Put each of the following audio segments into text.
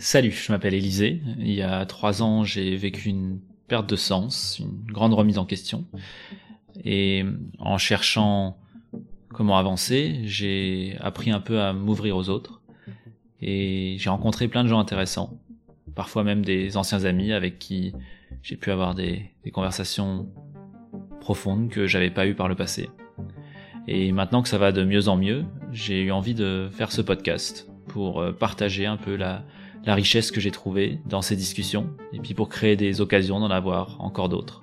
Salut, je m'appelle Élisée. Il y a trois ans, j'ai vécu une perte de sens, une grande remise en question. Et en cherchant comment avancer, j'ai appris un peu à m'ouvrir aux autres. Et j'ai rencontré plein de gens intéressants, parfois même des anciens amis avec qui j'ai pu avoir des, conversations profondes que j'avais pas eues par le passé. Et maintenant que ça va de mieux en mieux, j'ai eu envie de faire ce podcast pour euh, partager un peu la, la richesse que j'ai trouvée dans ces discussions, et puis pour créer des occasions d'en avoir encore d'autres.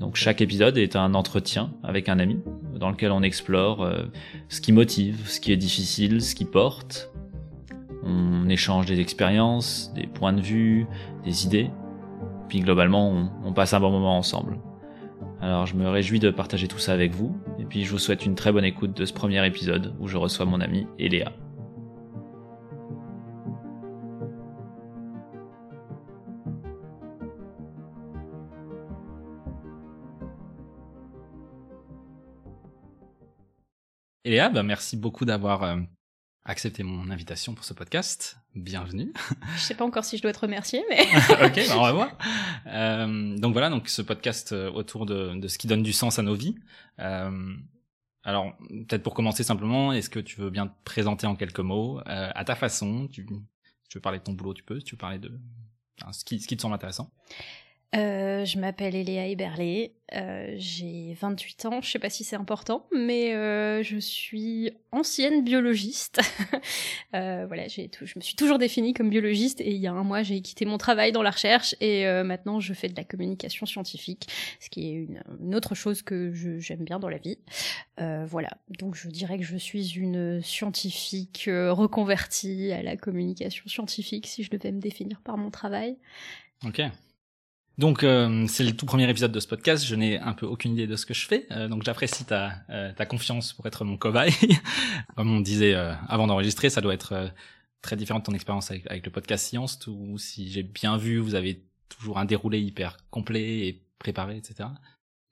Donc chaque épisode est un entretien avec un ami, dans lequel on explore euh, ce qui motive, ce qui est difficile, ce qui porte. On échange des expériences, des points de vue, des idées, puis globalement on, on passe un bon moment ensemble. Alors je me réjouis de partager tout ça avec vous, et puis je vous souhaite une très bonne écoute de ce premier épisode où je reçois mon ami Eléa. Eléa, bah merci beaucoup d'avoir euh, accepté mon invitation pour ce podcast. Bienvenue. Je sais pas encore si je dois te remercier, mais. ok, bah on va voir. Euh, donc voilà, donc ce podcast euh, autour de, de, ce qui donne du sens à nos vies. Euh, alors peut-être pour commencer simplement, est-ce que tu veux bien te présenter en quelques mots, euh, à ta façon? Tu, tu veux parler de ton boulot, tu peux. Tu veux parler de enfin, ce qui ce qui te semble intéressant. Euh, je m'appelle Eléa Eberlé, euh, j'ai 28 ans, je sais pas si c'est important, mais euh, je suis ancienne biologiste. Euh, voilà, j'ai je me suis toujours définie comme biologiste et il y a un mois j'ai quitté mon travail dans la recherche et euh, maintenant je fais de la communication scientifique, ce qui est une, une autre chose que j'aime bien dans la vie. Euh, voilà, donc je dirais que je suis une scientifique reconvertie à la communication scientifique si je devais me définir par mon travail. Ok. Donc euh, c'est le tout premier épisode de ce podcast. Je n'ai un peu aucune idée de ce que je fais, euh, donc j'apprécie ta, euh, ta confiance pour être mon cobaye. Comme on disait avant d'enregistrer, ça doit être très différent de ton expérience avec, avec, le podcast Science, où si j'ai bien vu, vous avez toujours un déroulé hyper complet et préparé, etc.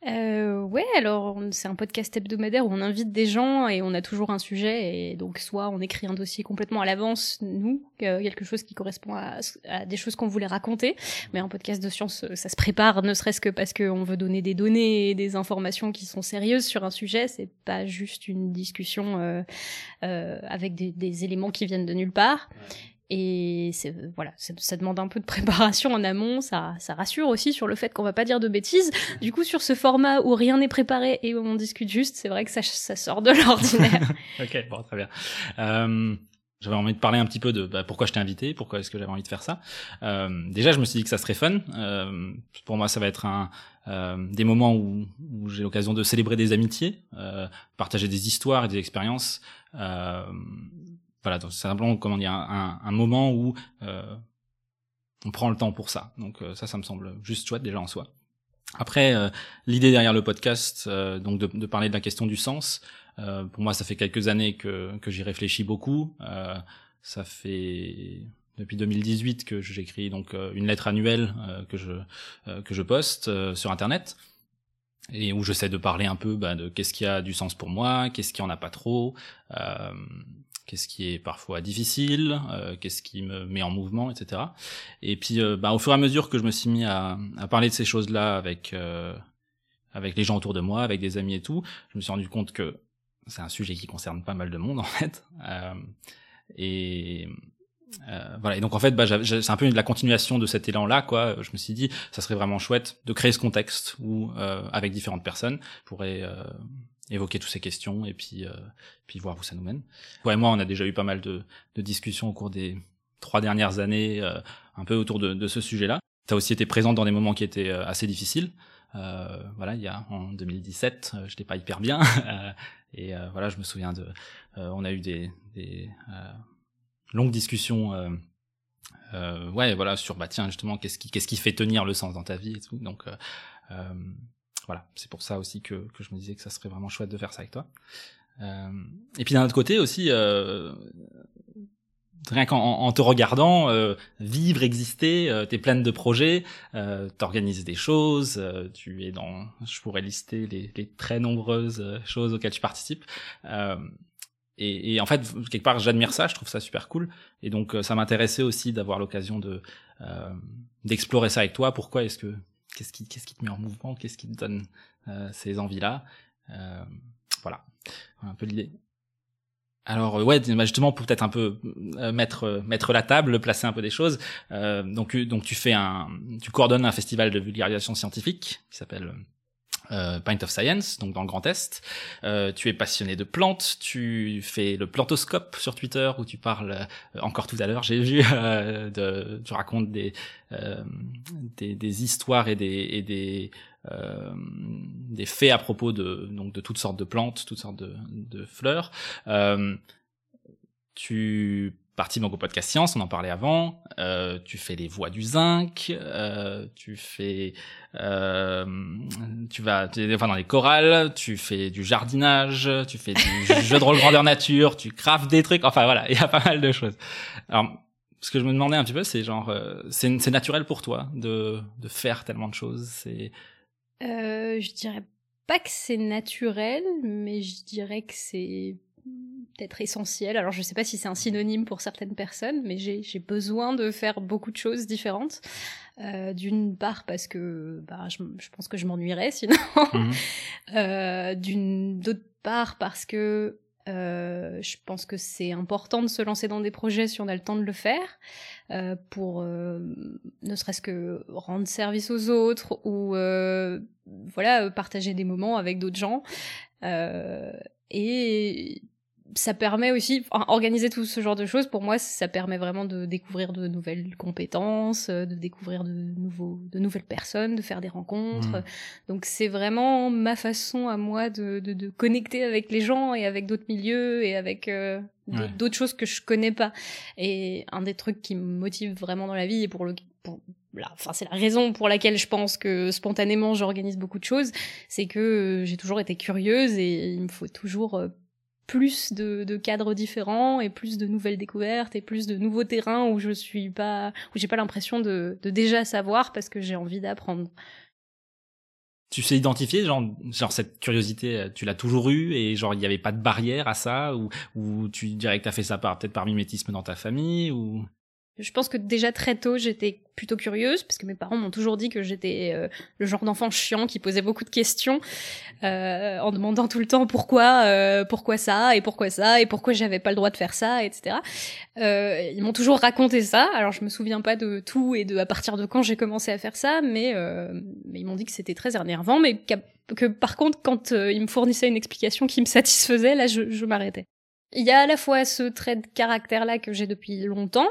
Euh, ouais, alors c'est un podcast hebdomadaire où on invite des gens et on a toujours un sujet et donc soit on écrit un dossier complètement à l'avance, nous, quelque chose qui correspond à, des choses qu'on voulait raconter, mais un podcast de science, ça se prépare, ne serait-ce que parce qu'on veut donner des données et des informations qui sont sérieuses sur un sujet, c'est pas juste une discussion euh, euh, avec des, des, éléments qui viennent de nulle part. Et c'est voilà, ça demande un peu de préparation en amont, ça, ça rassure aussi sur le fait qu'on va pas dire de bêtises. Du coup, sur ce format où rien n'est préparé et où on discute juste, c'est vrai que ça, ça sort de l'ordinaire. ok, bon, très bien. Euh, j'avais envie de parler un petit peu de bah, pourquoi je t'ai invité, pourquoi est-ce que j'avais envie de faire ça. Euh, déjà, je me suis dit que ça serait fun. Euh, pour moi, ça va être un, euh, des moments où, j'ai l'occasion de célébrer des amitiés, euh, partager des histoires et des expériences. Euh, voilà, c'est simplement comment dire un, un, moment où euh, on prend le temps pour ça. Donc euh, ça, ça me semble juste chouette déjà en soi. Après, euh, l'idée derrière le podcast, euh, donc de, de, parler de la question du sens, euh, pour moi, ça fait quelques années que, que j'y réfléchis beaucoup. ça fait depuis 2018 que j'écris donc une lettre annuelle que je que je poste sur internet et où j'essaie de parler un peu bah, de qu'est-ce qui a du sens pour moi, qu'est-ce qui en a pas trop, euh, qu'est-ce qui est parfois difficile, euh, qu'est-ce qui me met en mouvement, etc. Et puis, euh, bah, au fur et à mesure que je me suis mis à, à parler de ces choses-là avec euh, avec les gens autour de moi, avec des amis et tout, je me suis rendu compte que c'est un sujet qui concerne pas mal de monde en fait. Euh, et euh, voilà. Et donc en fait, bah, c'est un peu la continuation de cet élan-là, quoi. Je me suis dit, ça serait vraiment chouette de créer ce contexte où, euh, avec différentes personnes, pourrait évoquer toutes ces questions et puis, euh, puis voir où ça nous mène. Ouais, moi, on a déjà eu pas mal de, de discussions au cours des trois dernières années, euh, un peu autour de, de ce sujet-là. Tu as aussi été présente dans des moments qui étaient euh, assez difficiles. Euh, voilà, il y a en 2017, euh, j'étais pas hyper bien, et voilà, je me souviens de, on a eu des, des longues discussions. ouais, voilà, sur bah tiens justement, qu'est-ce qui, qu'est-ce qui fait tenir le sens dans ta vie et tout. Donc voilà, c'est pour ça aussi que, que, je me disais que ça serait vraiment chouette de faire ça avec toi. Euh, et puis d'un autre côté aussi, euh, rien qu'en en te regardant, euh, vivre, exister, euh, t'es pleine de projets, euh, t'organises des choses, euh, tu es dans, je pourrais lister les, les très nombreuses choses auxquelles tu participes. et, et, en fait, quelque part, j'admire ça, je trouve ça super cool. Et donc, ça m'intéressait aussi d'avoir l'occasion de d'explorer ça avec toi. Pourquoi est-ce que qu'est-ce qui qu'est-ce qui te met en mouvement Qu'est-ce qui te donne ces envies-là Voilà, un peu l'idée. Alors ouais, bah, justement pour peut-être un peu euh, mettre euh, mettre la table, placer un peu des choses. Euh, donc donc tu fais un, tu coordonnes un festival de vulgarisation scientifique qui s'appelle euh, Pint of Science, donc dans le Grand Est. Euh, tu es passionné de plantes, tu fais le plantoscope sur Twitter où tu parles encore tout à l'heure, j'ai vu, de, tu racontes des, des, des histoires et des, et des euh, des faits à propos de donc de toutes sortes de plantes, toutes sortes de, de fleurs. Euh, tu participes donc au podcast Science, on en parlait avant. Euh, tu fais les voix du zinc, euh, tu fais, euh, tu vas, tu, enfin dans les chorales, tu fais du jardinage, tu fais du jeu de rôle grandeur nature, tu craftes des trucs. Enfin voilà, il y a pas mal de choses. Alors ce que je me demandais un petit peu, c'est genre, euh, c'est naturel pour toi de de faire tellement de choses. C'est euh, je dirais pas que c'est naturel, mais je dirais que c'est peut-être essentiel. Alors je sais pas si c'est un synonyme pour certaines personnes, mais j'ai besoin de faire beaucoup de choses différentes. Euh, D'une part parce que bah, je, je pense que je m'ennuierais sinon. Mmh. euh, D'une d'autre part parce que euh, je pense que c'est important de se lancer dans des projets si on a le temps de le faire, euh, pour euh, ne serait-ce que rendre service aux autres ou voilà partager des moments avec d'autres gens. Et ça permet aussi, organiser tout ce genre de choses, pour moi, ça permet vraiment de découvrir de nouvelles compétences, euh, de découvrir de, nouveaux, de nouvelles personnes, de faire des rencontres. Mmh. Donc c'est vraiment ma façon à moi de, de, de, connecter avec les gens et avec d'autres milieux et avec euh, d'autres choses que je connais pas. Et un des trucs qui me motive vraiment dans la vie et pour le... Pour, enfin c'est la raison pour laquelle je pense que spontanément j'organise beaucoup de choses, c'est que j'ai toujours été curieuse et il me faut toujours euh, plus de, cadres différents et plus de nouvelles découvertes et plus de nouveaux terrains où je suis pas où j'ai pas l'impression de, déjà savoir parce que j'ai envie d'apprendre. Tu sais identifier genre genre cette curiosité euh, tu l'as toujours eu et genre il n'y avait pas de barrière à ça ou ou tu dirais que tu as fait ça par peut-être par mimétisme dans ta famille ou? Je pense que déjà très tôt, j'étais plutôt curieuse, parce que mes parents m'ont toujours dit que j'étais euh, le genre d'enfant chiant qui posait beaucoup de questions, euh, en demandant tout le temps pourquoi, euh, pourquoi ça, et pourquoi ça, et pourquoi j'avais pas le droit de faire ça, etc. Euh, ils m'ont toujours raconté ça. Alors je me souviens pas de tout et de à partir de quand j'ai commencé à faire ça, mais, euh, mais ils m'ont dit que c'était très énervant, mais que par contre quand ils me fournissaient une explication qui me satisfaisait, là je, je m'arrêtais. Il y a à la fois ce trait de caractère là que j'ai depuis longtemps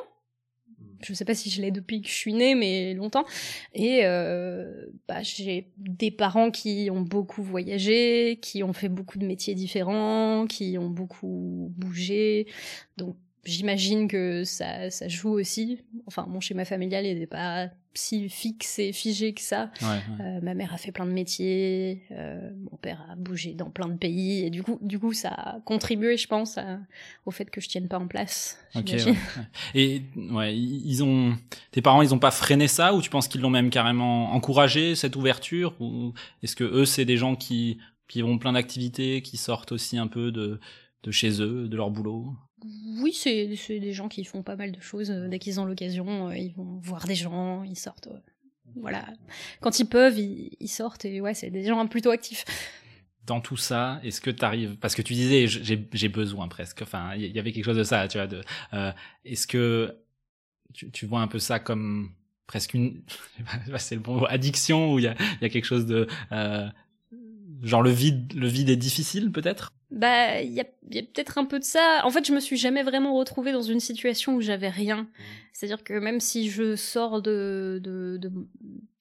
je sais pas si je l'ai depuis que je suis née, mais longtemps. Et euh, bah, j'ai des parents qui ont beaucoup voyagé, qui ont fait beaucoup de métiers différents, qui ont beaucoup bougé. Donc j'imagine que ça, ça joue aussi. Enfin, mon schéma familial n'est pas si fixe et figé que ça. Euh, ma mère a fait plein de métiers, euh, mon père a bougé dans plein de pays, et du coup, du coup, ça a contribué, je pense, au fait que je tienne pas en place. Et ouais, ils ont, tes parents, ils ont pas freiné ça, ou tu penses qu'ils l'ont même carrément encouragé cette ouverture, ou est-ce que eux, c'est des gens qui qui ont plein d'activités, qui sortent aussi un peu de de chez eux, de leur boulot? Oui, c'est des gens qui font pas mal de choses. Euh, dès qu'ils ont l'occasion, euh, ils vont voir des gens, ils sortent. Euh, voilà. Quand ils peuvent, ils, sortent et ouais, c'est des gens plutôt actifs. Dans tout ça, est-ce que tu arrives parce que tu disais j'ai besoin presque. Enfin, il y avait quelque chose de ça, tu vois. Est-ce que tu, tu, vois un peu ça comme presque une, c'est le bon mot, addiction où il y a, y a quelque chose de genre le vide, le vide est difficile peut-être? Bah, il y a, y a peut-être un peu de ça. En fait, je me suis jamais vraiment retrouvée dans une situation où j'avais rien. Mmh. C'est-à-dire que même si je sors de, de, de,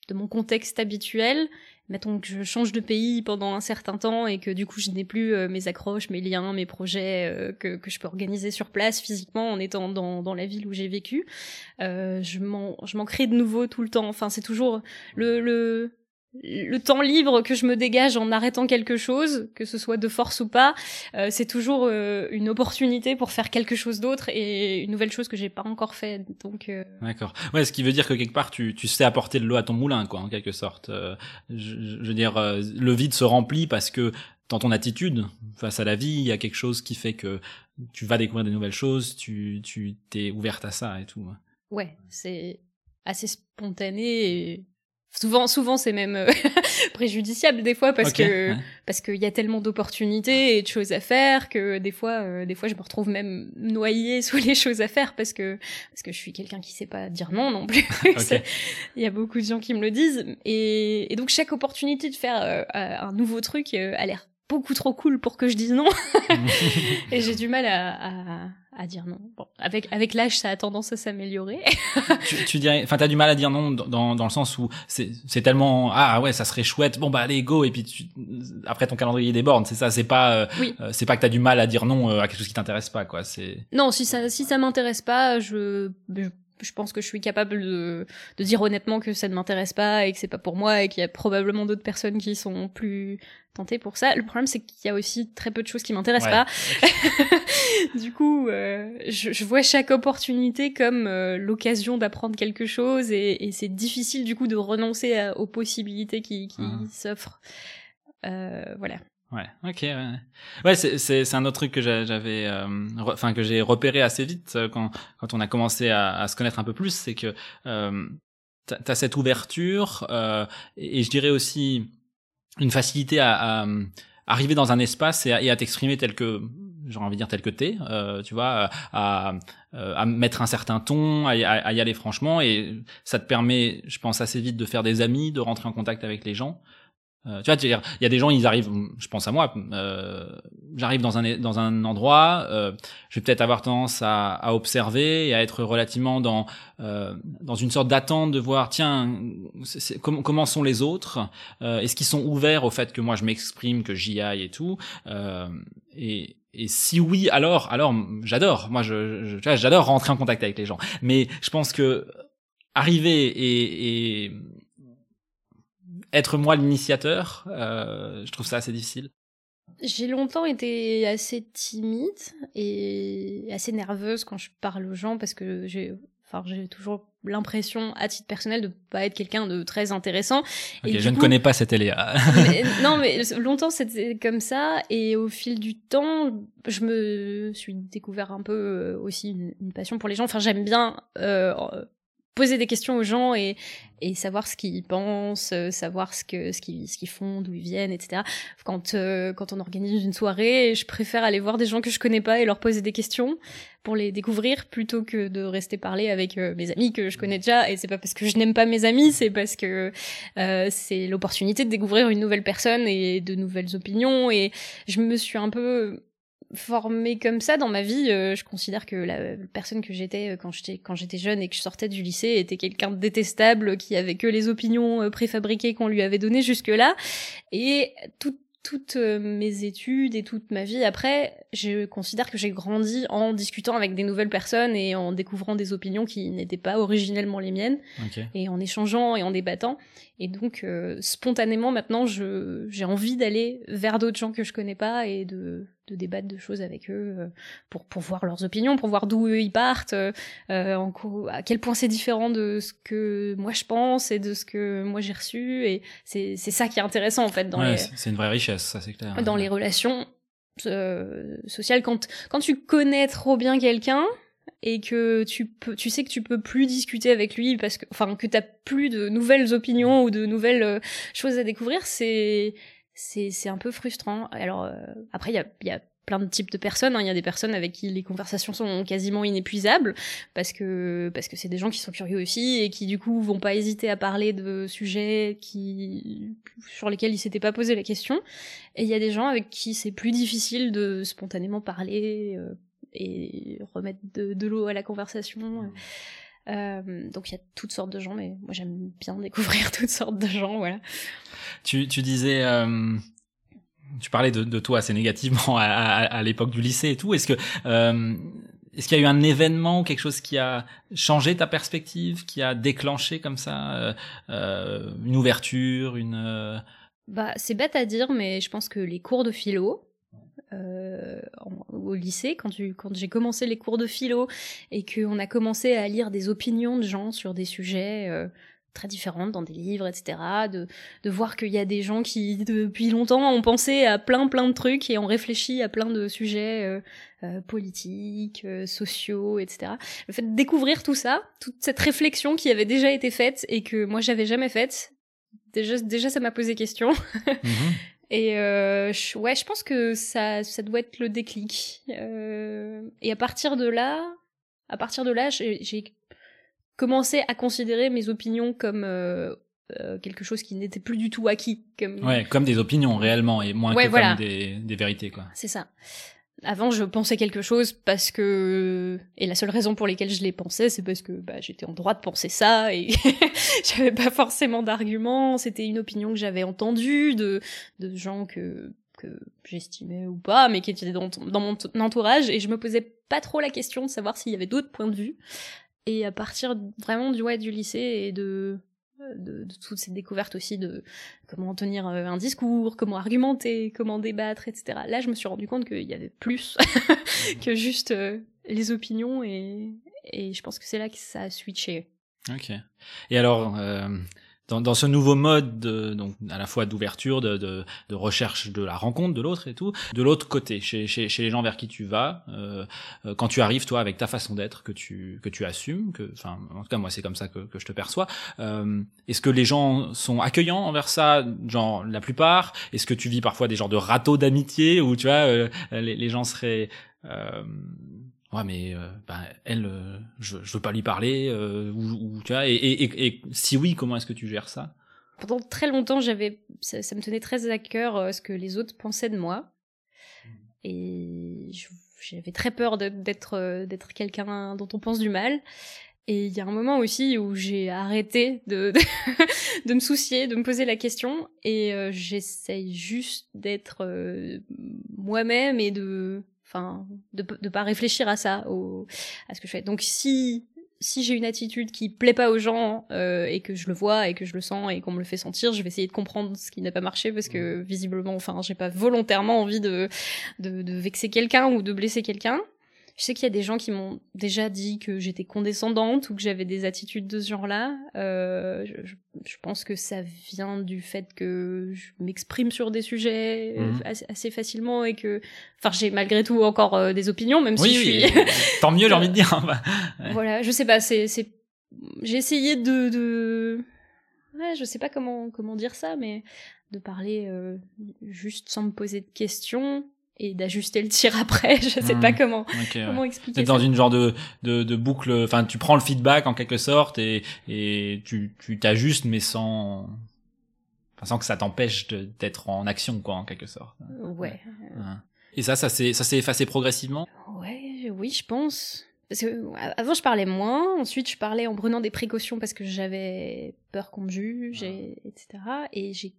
de, mon contexte habituel, mettons que je change de pays pendant un certain temps et que du coup je n'ai plus euh, mes accroches, mes liens, mes projets euh, que, que je peux organiser sur place physiquement en étant dans, dans la ville où j'ai vécu, euh, je m'en crée de nouveau tout le temps. Enfin, c'est toujours le, le le temps libre que je me dégage en arrêtant quelque chose, que ce soit de force ou pas, euh, c'est toujours euh, une opportunité pour faire quelque chose d'autre et une nouvelle chose que j'ai pas encore fait. Donc euh, d'accord. Ouais, ce qui veut dire que quelque part tu, tu sais apporter de l'eau à ton moulin, quoi, en quelque sorte. Je, je, veux dire, le vide se remplit parce que dans ton attitude face à la vie, il y a quelque chose qui fait que tu vas découvrir des nouvelles choses, tu tu t'es ouverte à ça et tout. Ouais, c'est assez spontané et Souvent, souvent c'est même euh, préjudiciable des fois parce que parce qu'il y a tellement d'opportunités et de choses à faire que des fois, euh, des fois, je me retrouve même noyée sous les choses à faire parce que parce que je suis quelqu'un qui sait pas dire non non plus. Il y a beaucoup de gens qui me le disent. Et, et donc chaque opportunité de faire euh, un nouveau truc a l'air beaucoup trop cool pour que je dise non et j'ai du mal à, à à dire non. Bon, avec avec l'âge, ça a tendance à s'améliorer. tu, tu dirais, enfin, t'as du mal à dire non dans dans le sens où c'est c'est tellement ah ouais, ça serait chouette. Bon bah allez go et puis tu, après ton calendrier déborde, c'est ça. C'est pas euh, euh, c'est pas que t'as du mal à dire non euh, à quelque chose qui t'intéresse pas quoi. C'est non si ça si ça m'intéresse pas, je, je je pense que je suis capable de, de dire honnêtement que ça ne m'intéresse pas et que c'est pas pour moi et qu'il y a probablement d'autres personnes qui sont plus tentées pour ça. Le problème, c'est qu'il y a aussi très peu de choses qui m'intéressent pas. du coup, euh, je, je, vois chaque opportunité comme euh, l'occasion d'apprendre quelque chose et, et c'est difficile du coup de renoncer aux possibilités qui, qui ah. s'offrent. Euh, voilà. Ouais, ok, ouais, ouais c'est c'est un autre truc que j'avais, euh, enfin que j'ai repéré assez vite euh, quand quand on a commencé à, à se connaître un peu plus, c'est que euh, t'as as cette ouverture euh, et, je dirais aussi une facilité à, à arriver dans un espace et à, à t'exprimer tel que j'aurais envie de dire tel que t'es, euh, tu vois, à, à mettre un certain ton, à, y aller franchement, et ça te permet, je pense, assez vite de faire des amis, de rentrer en contact avec les gens. Euh, tu vois, il y a des gens, ils arrivent, je pense à moi, euh, j'arrive dans un dans un endroit, euh, je vais peut-être avoir tendance à, à, observer et à être relativement dans euh, dans une sorte d'attente de voir, tiens, comment sont les autres, euh, est-ce qu'ils sont ouverts au fait que moi je m'exprime, que j'y aille et tout, et et si oui, alors, alors j'adore. Moi, je j'adore rentrer en contact avec les gens. Mais je pense que arriver et, et être moi l'initiateur, euh, je trouve ça assez difficile. J'ai longtemps été assez timide et assez nerveuse quand je parle aux gens parce que j'ai enfin j'ai toujours l'impression à titre personnel de pas être quelqu'un de très intéressant. Et je ne connais pas cette Eléa. Non mais longtemps c'était comme ça. Et au fil du temps je me suis découvert un peu euh, aussi une, passion pour les gens. Enfin j'aime bien euh, poser des questions aux gens et, et savoir ce qu'ils pensent, euh, savoir ce que ce qu'ils ce qu'ils font, d'où ils viennent, etc. Quand euh, quand on organise une soirée, je préfère aller voir des gens que je connais pas et leur poser des questions pour les découvrir plutôt que de rester parler avec euh, mes amis que je connais déjà. Et c'est pas parce que je n'aime pas mes amis, c'est parce que c'est l'opportunité de découvrir une nouvelle personne et de nouvelles opinions. Et je me suis un peu formée comme ça dans ma vie. Euh, je considère que la personne que j'étais euh, quand j'étais quand j'étais jeune et que je sortais du lycée était quelqu'un de détestable qui avait que les opinions euh, préfabriquées qu'on lui avait données jusque là. Et tout toutes mes études et toute ma vie après, je considère que j'ai grandi en discutant avec des nouvelles personnes et en découvrant des opinions qui n'étaient pas originellement les miennes et en échangeant et en débattant. Et donc euh, spontanément maintenant, je j'ai envie d'aller vers d'autres gens que je connais pas et de de débattre de choses avec eux euh, pour pour voir leurs opinions, pour voir d'où eux ils partent, euh, en à quel point c'est différent de ce que moi je pense et de ce que moi j'ai reçu. Et c'est c'est ça qui est intéressant en fait dans ouais, c'est une vraie richesse ça c'est clair. dans les relations euh, sociales. Quand quand tu connais trop bien quelqu'un et que tu peux tu sais que tu peux plus discuter avec lui parce que enfin que t'as plus de nouvelles opinions ou de nouvelles euh, choses à découvrir c'est c'est un peu frustrant alors euh, après il y a y a plein de types de personnes. Hein. Il y a des personnes avec qui les conversations sont quasiment inépuisables parce que parce que c'est des gens qui sont curieux aussi et qui du coup vont pas hésiter à parler de sujets qui sur lesquels ils s'étaient pas posé la question. Et il y a des gens avec qui c'est plus difficile de spontanément parler euh, et remettre de, de l'eau à la conversation. Euh, donc il y a toutes sortes de gens, mais moi j'aime bien découvrir toutes sortes de gens, voilà. Tu, tu disais, euh, tu parlais de, de, toi assez négativement à, à, à l'époque du lycée et tout. Est-ce que euh, est-ce qu'il y a eu un événement ou quelque chose qui a changé ta perspective, qui a déclenché comme ça une ouverture, une Bah c'est bête à dire, mais je pense que les cours de philo. Euh, au lycée, quand, tu, quand j'ai commencé les cours de philo et qu'on a commencé à lire des opinions de gens sur des sujets très différentes dans des livres, etc. De, de voir qu'il y a des gens qui, depuis longtemps, ont pensé à plein, plein de trucs et ont réfléchi à plein de sujets euh, euh, politiques, euh, sociaux, etc. Le fait de découvrir tout ça, toute cette réflexion qui avait déjà été faite et que moi j'avais jamais faite, déjà, déjà ça m'a posé question. Mhm. Et je, ouais, je pense que ça, ça doit être le déclic. et à partir de là, à partir de là, j'ai commencer à considérer mes opinions comme euh, euh, quelque chose qui n'était plus du tout acquis. Comme... Ouais, comme des opinions réellement et moins que comme des, des vérités. quoi. C'est ça. Avant, je pensais quelque chose parce que et la seule raison pour laquelle je l'ai pensé, c'est parce que bah, j'étais en droit de penser ça et j'avais pas forcément d'arguments. C'était une opinion que j'avais entendue de de gens que que j'estimais ou pas, mais qui étaient dans, dans mon entourage et je me posais pas trop la question de savoir s'il y avait d'autres points de vue. Et à partir vraiment du, ouais, du lycée et de, de, toutes ces découvertes aussi de comment tenir euh, un discours, comment argumenter, comment débattre, etc. Là, je me suis rendu compte qu'il y avait plus que juste euh, les opinions et, et je pense que c'est là que ça a switché. Ok. Et alors, euh, dans, dans, ce nouveau mode de, donc à la fois d'ouverture, de, de, de, recherche de la rencontre de l'autre et tout, de l'autre côté, chez, chez, chez, les gens vers qui tu vas, euh, euh, quand tu arrives toi avec ta façon d'être que tu que tu assumes, que enfin en tout cas moi c'est comme ça que, que je te perçois. Euh, Est-ce que les gens sont accueillants envers ça, genre la plupart? Est-ce que tu vis parfois des genres de râteaux d'amitié où tu vois euh, les, les, gens seraient euh, ouais mais euh, bah, elle euh, je, je veux pas lui parler euh, ou, ou, tu vois et, et, et, si oui comment est-ce que tu gères ça? Pendant très longtemps j'avais ça, ça, me tenait très à cœur ce que les autres pensaient de moi. Mmh. et j'avais très peur d'être d'être quelqu'un dont on pense du mal. Et il y a un moment aussi où j'ai arrêté de, de, me soucier, de me poser la question, et j'essaye juste d'être moi-même et de enfin de de pas réfléchir à ça au à ce que je fais donc si si j'ai une attitude qui plaît pas aux gens euh, et que je le vois et que je le sens et qu'on me le fait sentir, je vais essayer de comprendre ce qui n'a pas marché parce que mmh. visiblement, enfin, j'ai pas volontairement envie de de, de vexer quelqu'un ou de blesser quelqu'un. Je sais qu'il y a des gens qui m'ont déjà dit que j'étais condescendante ou que j'avais des attitudes de ce genre-là. Euh, je, je, pense que ça vient du fait que je m'exprime sur des sujets euh, mhm. assez, facilement et que, enfin, j'ai malgré tout encore euh, des opinions, même si je suis. tant mieux, j'ai envie de dire. Hein, voilà, je sais pas. C'est, c'est, j'ai essayé de, de, ouais, je sais pas comment comment dire ça, mais de parler euh, juste sans me poser de questions et d'ajuster le tir après. Je sais pas mmh. comment comment expliquer. C'est dans une genre de, de, de boucle. Enfin, tu prends le feedback en quelque sorte et et tu tu t'ajustes mais sans sans que ça t'empêche d'être en action quoi en quelque sorte. Ouais. Et ça, ça s'est ça s'est effacé progressivement? Ouais, oui, je pense. Parce que avant je parlais moins, ensuite je parlais en prenant des précautions parce que j'avais peur qu'on me juge, et, etc. Et j'ai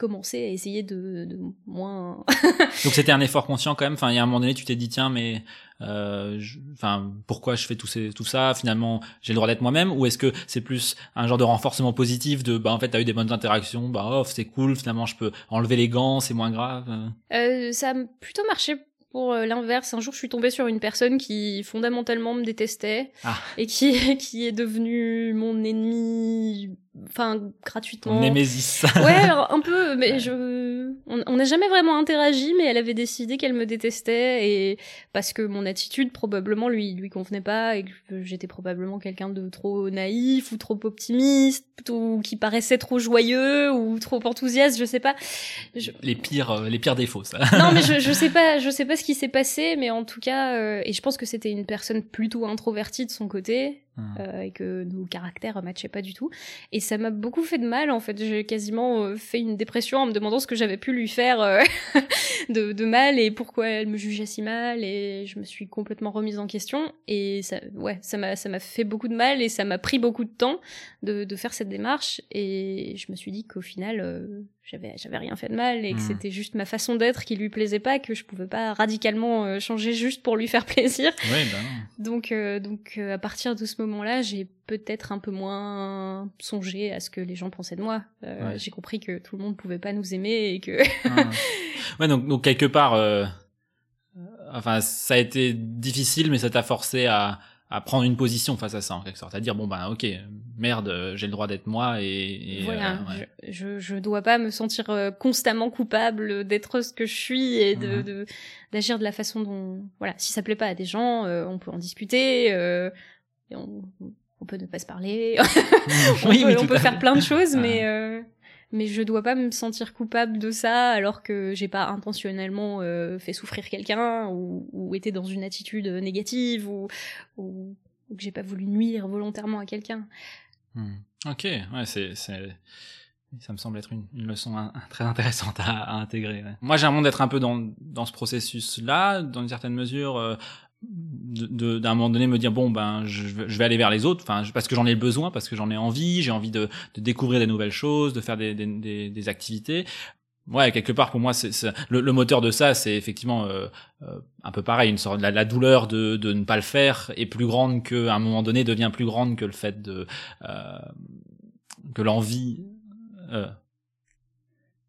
commencer à essayer de, de moins. Donc c'était un effort conscient quand même. Enfin, il y a un moment donné, tu t'es dit tiens, mais euh, enfin, pourquoi je fais tout, ces, tout ça? Finalement, j'ai le droit d'être moi-même? Ou est-ce que c'est plus un genre de renforcement positif de bah en fait t'as eu des bonnes interactions, bah oh c'est cool. Finalement, je peux enlever les gants, c'est moins grave? Euh, ça a plutôt marché pour euh, l'inverse. Un jour, je suis tombée sur une personne qui fondamentalement me détestait ah. et qui, qui est devenue mon ennemi enfin gratuitement. Némésis. ouais, un peu, mais je, on n'a jamais vraiment interagi, mais elle avait décidé qu'elle me détestait et parce que mon attitude probablement lui lui convenait pas et que j'étais probablement quelqu'un de trop naïf ou trop optimiste ou qui paraissait trop joyeux ou trop enthousiaste, je sais pas. Les pires, euh, les pires défauts, ça. non, mais je, je sais pas, je sais pas ce qui s'est passé, mais en tout cas, euh, et je pense que c'était une personne plutôt introvertie de son côté Mmh. Euh, et que nos caractères matchaient pas du tout. Et ça m'a beaucoup fait de mal en fait. J'ai quasiment euh, fait une dépression en me demandant ce que j'avais pu lui faire euh, de, de, mal et pourquoi elle me jugeait si mal. Et je me suis complètement remise en question. Et ça, ouais, ça m'a ça m'a fait beaucoup de mal et ça m'a pris beaucoup de temps de, de faire cette démarche. Et je me suis dit qu'au final j'avais j'avais rien fait de mal et que mmh. c'était juste ma façon d'être qui lui plaisait pas que je pouvais pas radicalement euh, changer juste pour lui faire plaisir ouais, bah donc euh, donc euh, à partir de ce moment-là j'ai peut-être un peu moins songé à ce que les gens pensaient de moi j'ai compris que tout le monde pouvait pas nous aimer et que ah. ouais donc donc quelque part enfin ça a été difficile mais ça t'a forcé à à prendre une position face à ça en quelque sorte, à dire bon ben ok merde j'ai le droit d'être moi et, voilà. je, je dois pas me sentir constamment coupable d'être ce que je suis et de mhm. d'agir de, la façon dont voilà. Si ça plaît pas à des gens on peut en discuter et on, on peut ne pas se parler. On, oui, peut, on peut faire plein de choses mais mais je dois pas me sentir coupable de ça alors que j'ai pas intentionnellement euh, fait souffrir quelqu'un ou, été dans une attitude négative ou, que j'ai pas voulu nuire volontairement à quelqu'un. Hmm. Ok, ouais, c'est, ça me semble être une, leçon très intéressante à, intégrer. Moi, j'ai un d'être un peu dans, dans ce processus-là, dans une certaine mesure. Euh, d'un moment donné me dire bon ben je, je vais aller vers les autres. Enfin parce que j'en ai besoin parce que j'en ai envie. J'ai envie de, de, découvrir des nouvelles choses de faire des, des, des, activités. Ouais quelque part pour moi c'est le, le, moteur de ça c'est effectivement euh, euh, un peu pareil une sorte la, la douleur de, de ne pas le faire est plus grande que à un moment donné devient plus grande que le fait de euh, que l'envie euh,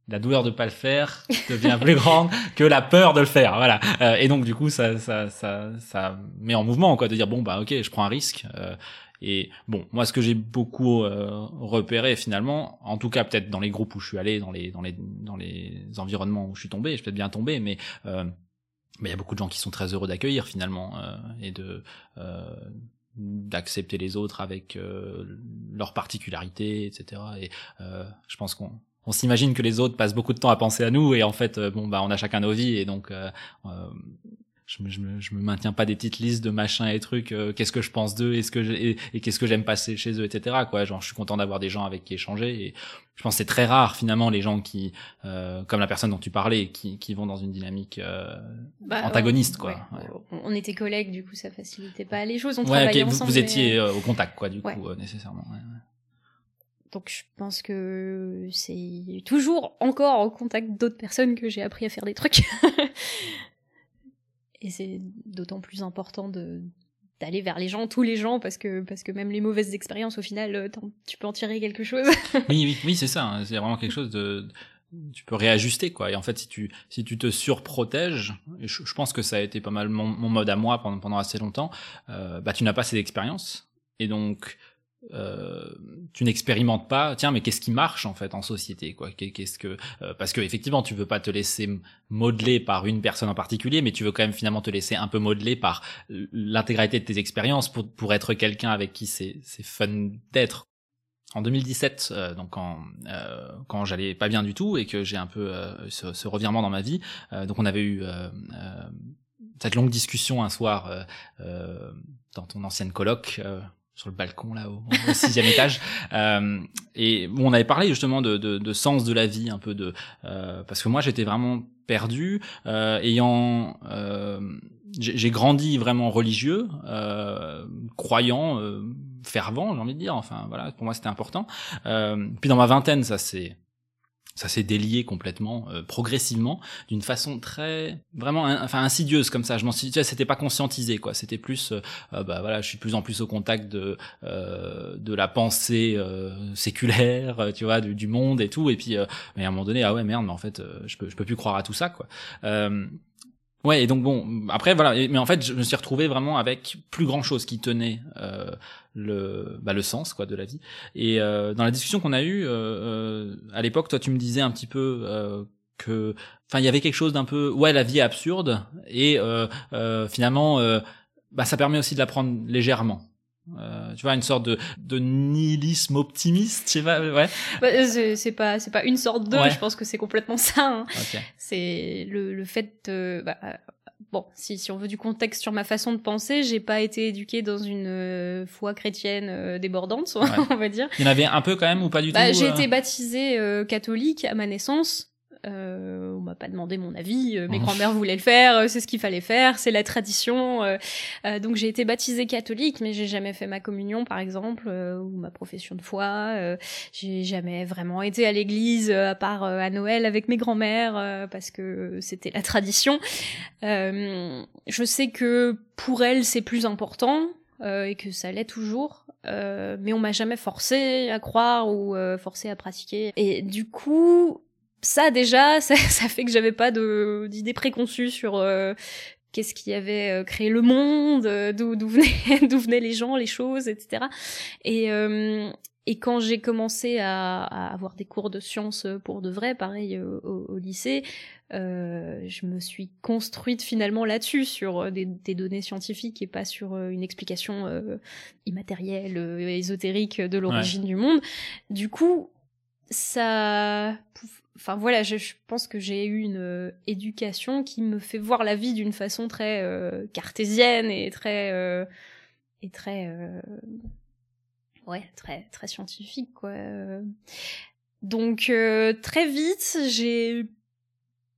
la douleur de pas le faire devient plus grande que la peur de le faire voilà. Euh, et donc du coup ça, ça ça ça met en mouvement quoi de dire bon bah ok je prends un risque euh, et bon moi ce que j'ai beaucoup euh, repéré finalement en tout cas peut-être dans les groupes où je suis allé dans les dans les dans les environnements où je suis tombé je suis peut-être bien tombé mais mais il y a beaucoup de gens qui sont très heureux d'accueillir finalement et de d'accepter les autres avec leurs particularités etc et je pense qu'on on s'imagine que les autres passent beaucoup de temps à penser à nous et en fait euh, bon bah on a chacun nos vies et donc euh, euh, je, me, je, me, je me maintiens pas des petites listes de machins et trucs qu'est-ce que je pense d'eux est-ce que et, qu'est-ce que j'aime passer chez eux etc quoi. Genre je suis content d'avoir des gens avec qui échanger et je pense c'est très rare finalement les gens qui comme la personne dont tu parlais qui, qui vont dans une dynamique bah, antagoniste quoi. on était collègues du coup ça facilitait pas les choses on travaillait ensemble vous, étiez au contact quoi du coup nécessairement donc je pense que c'est toujours encore en contact d'autres personnes que j'ai appris à faire des trucs. Et c'est d'autant plus important d'aller vers les gens, tous les gens, parce que parce que même les mauvaises expériences, au final, euh, tu peux en tirer quelque chose. oui, oui, c'est ça. Hein. C'est vraiment quelque chose de tu peux réajuster quoi et en fait si tu si tu te surprotèges je, je pense que ça a été pas mal mon, mode à moi pendant pendant assez longtemps euh, bah tu n'as pas assez d'expérience et donc euh, tu n'expérimentes pas. Tiens mais qu'est-ce qui marche en fait en société quoi? Qu'est-ce que euh, parce que effectivement tu veux pas te laisser modeler par une personne en particulier mais tu veux quand même finalement te laisser un peu modeler par l'intégralité de tes expériences pour pour être quelqu'un avec qui c'est c'est fun d'être. En 2017 euh, donc quand quand j'allais pas bien du tout et que j'ai un peu ce, ce, revirement dans ma vie donc on avait eu cette longue discussion un soir dans ton ancienne coloc sur le balcon là au, sixième étage. Euh, et bon, on avait parlé justement de, de, de, sens de la vie un peu de euh, parce que moi j'étais vraiment perdu euh, ayant euh, j'ai grandi vraiment religieux euh, croyant euh, fervent j'ai envie de dire. Enfin voilà pour moi c'était important. Puis dans ma vingtaine ça c'est ça s'est délié complètement euh, progressivement d'une façon très vraiment enfin insidieuse comme ça. Je m'en suis c'était pas conscientisé quoi. C'était plus euh, euh, bah voilà je suis de plus en plus au contact de de la pensée séculaire tu vois du, du, monde et tout. Et puis mais à un moment donné ah ouais merde mais en fait je peux je peux plus croire à tout ça quoi. Ouais, et donc bon, après voilà, mais en fait, je me suis retrouvé vraiment avec plus grand chose qui tenait euh, le bah, le sens quoi de la vie. Et euh, dans la discussion qu'on a eue euh, euh, à l'époque, toi, tu me disais un petit peu euh, que, enfin, il y avait quelque chose d'un peu, ouais, la vie est absurde et finalement, bah, ça permet aussi de la prendre légèrement. Euh, tu vois une sorte de, de nihilisme optimiste tu vois ouais bah, c'est pas c'est pas une sorte de je pense que c'est complètement ça hein. c'est le, le fait de, bah, bon si si on veut du contexte sur ma façon de penser j'ai pas été éduquée dans une euh, foi chrétienne euh, débordante on va dire. Il y en avait un peu quand même ou pas du bah, tout j'ai été baptisée catholique à ma naissance euh, on m'a pas demandé mon avis, euh, mes mmh. grands-mères voulaient le faire, euh, c'est ce qu'il fallait faire, c'est la tradition. Euh, donc j'ai été baptisée catholique, mais j'ai jamais fait ma communion, par exemple, ou ma profession de foi. j'ai jamais vraiment été à l'église à part à Noël avec mes grands-mères parce que c'était la tradition. je sais que pour elles c'est plus important et que ça l'est toujours. mais on m'a jamais forcé à croire ou forcé à pratiquer. Et du coup, ça déjà, ça, ça fait que j'avais pas de d'idées préconçues sur euh, qu'est-ce qui avait créé le monde, d'où d'où venaient d'où venaient les gens, les choses, etc. Et et quand j'ai commencé à, à, avoir des cours de sciences pour de vrai, pareil au, au lycée, euh, je me suis construite finalement là-dessus, sur des, des, données scientifiques et pas sur une explication euh, immatérielle, ésotérique de l'origine du monde. Du coup, ça enfin voilà, je, pense que j'ai eu une euh, éducation qui me fait voir la vie d'une façon très euh, cartésienne et très euh, et très ouais très très scientifique quoi. Donc très vite j'ai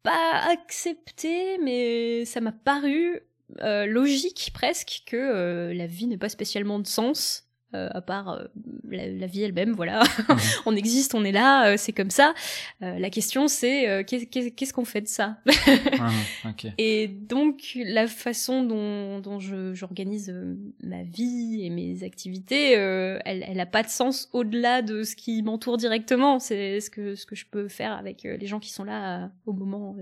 pas accepté, mais ça m'a paru logique presque que la vie n'ait pas spécialement de sens euh, à part euh, la, vie elle-même, voilà. Mhm. on existe, on est là, euh, c'est comme ça. la question c'est qu'est-ce qu'on fait de ça? Ah, Et donc la façon dont, dont j'organise ma vie et mes activités, elle, elle a pas de sens au-delà de ce qui m'entoure directement. C'est ce que ce que je peux faire avec les gens qui sont là au moment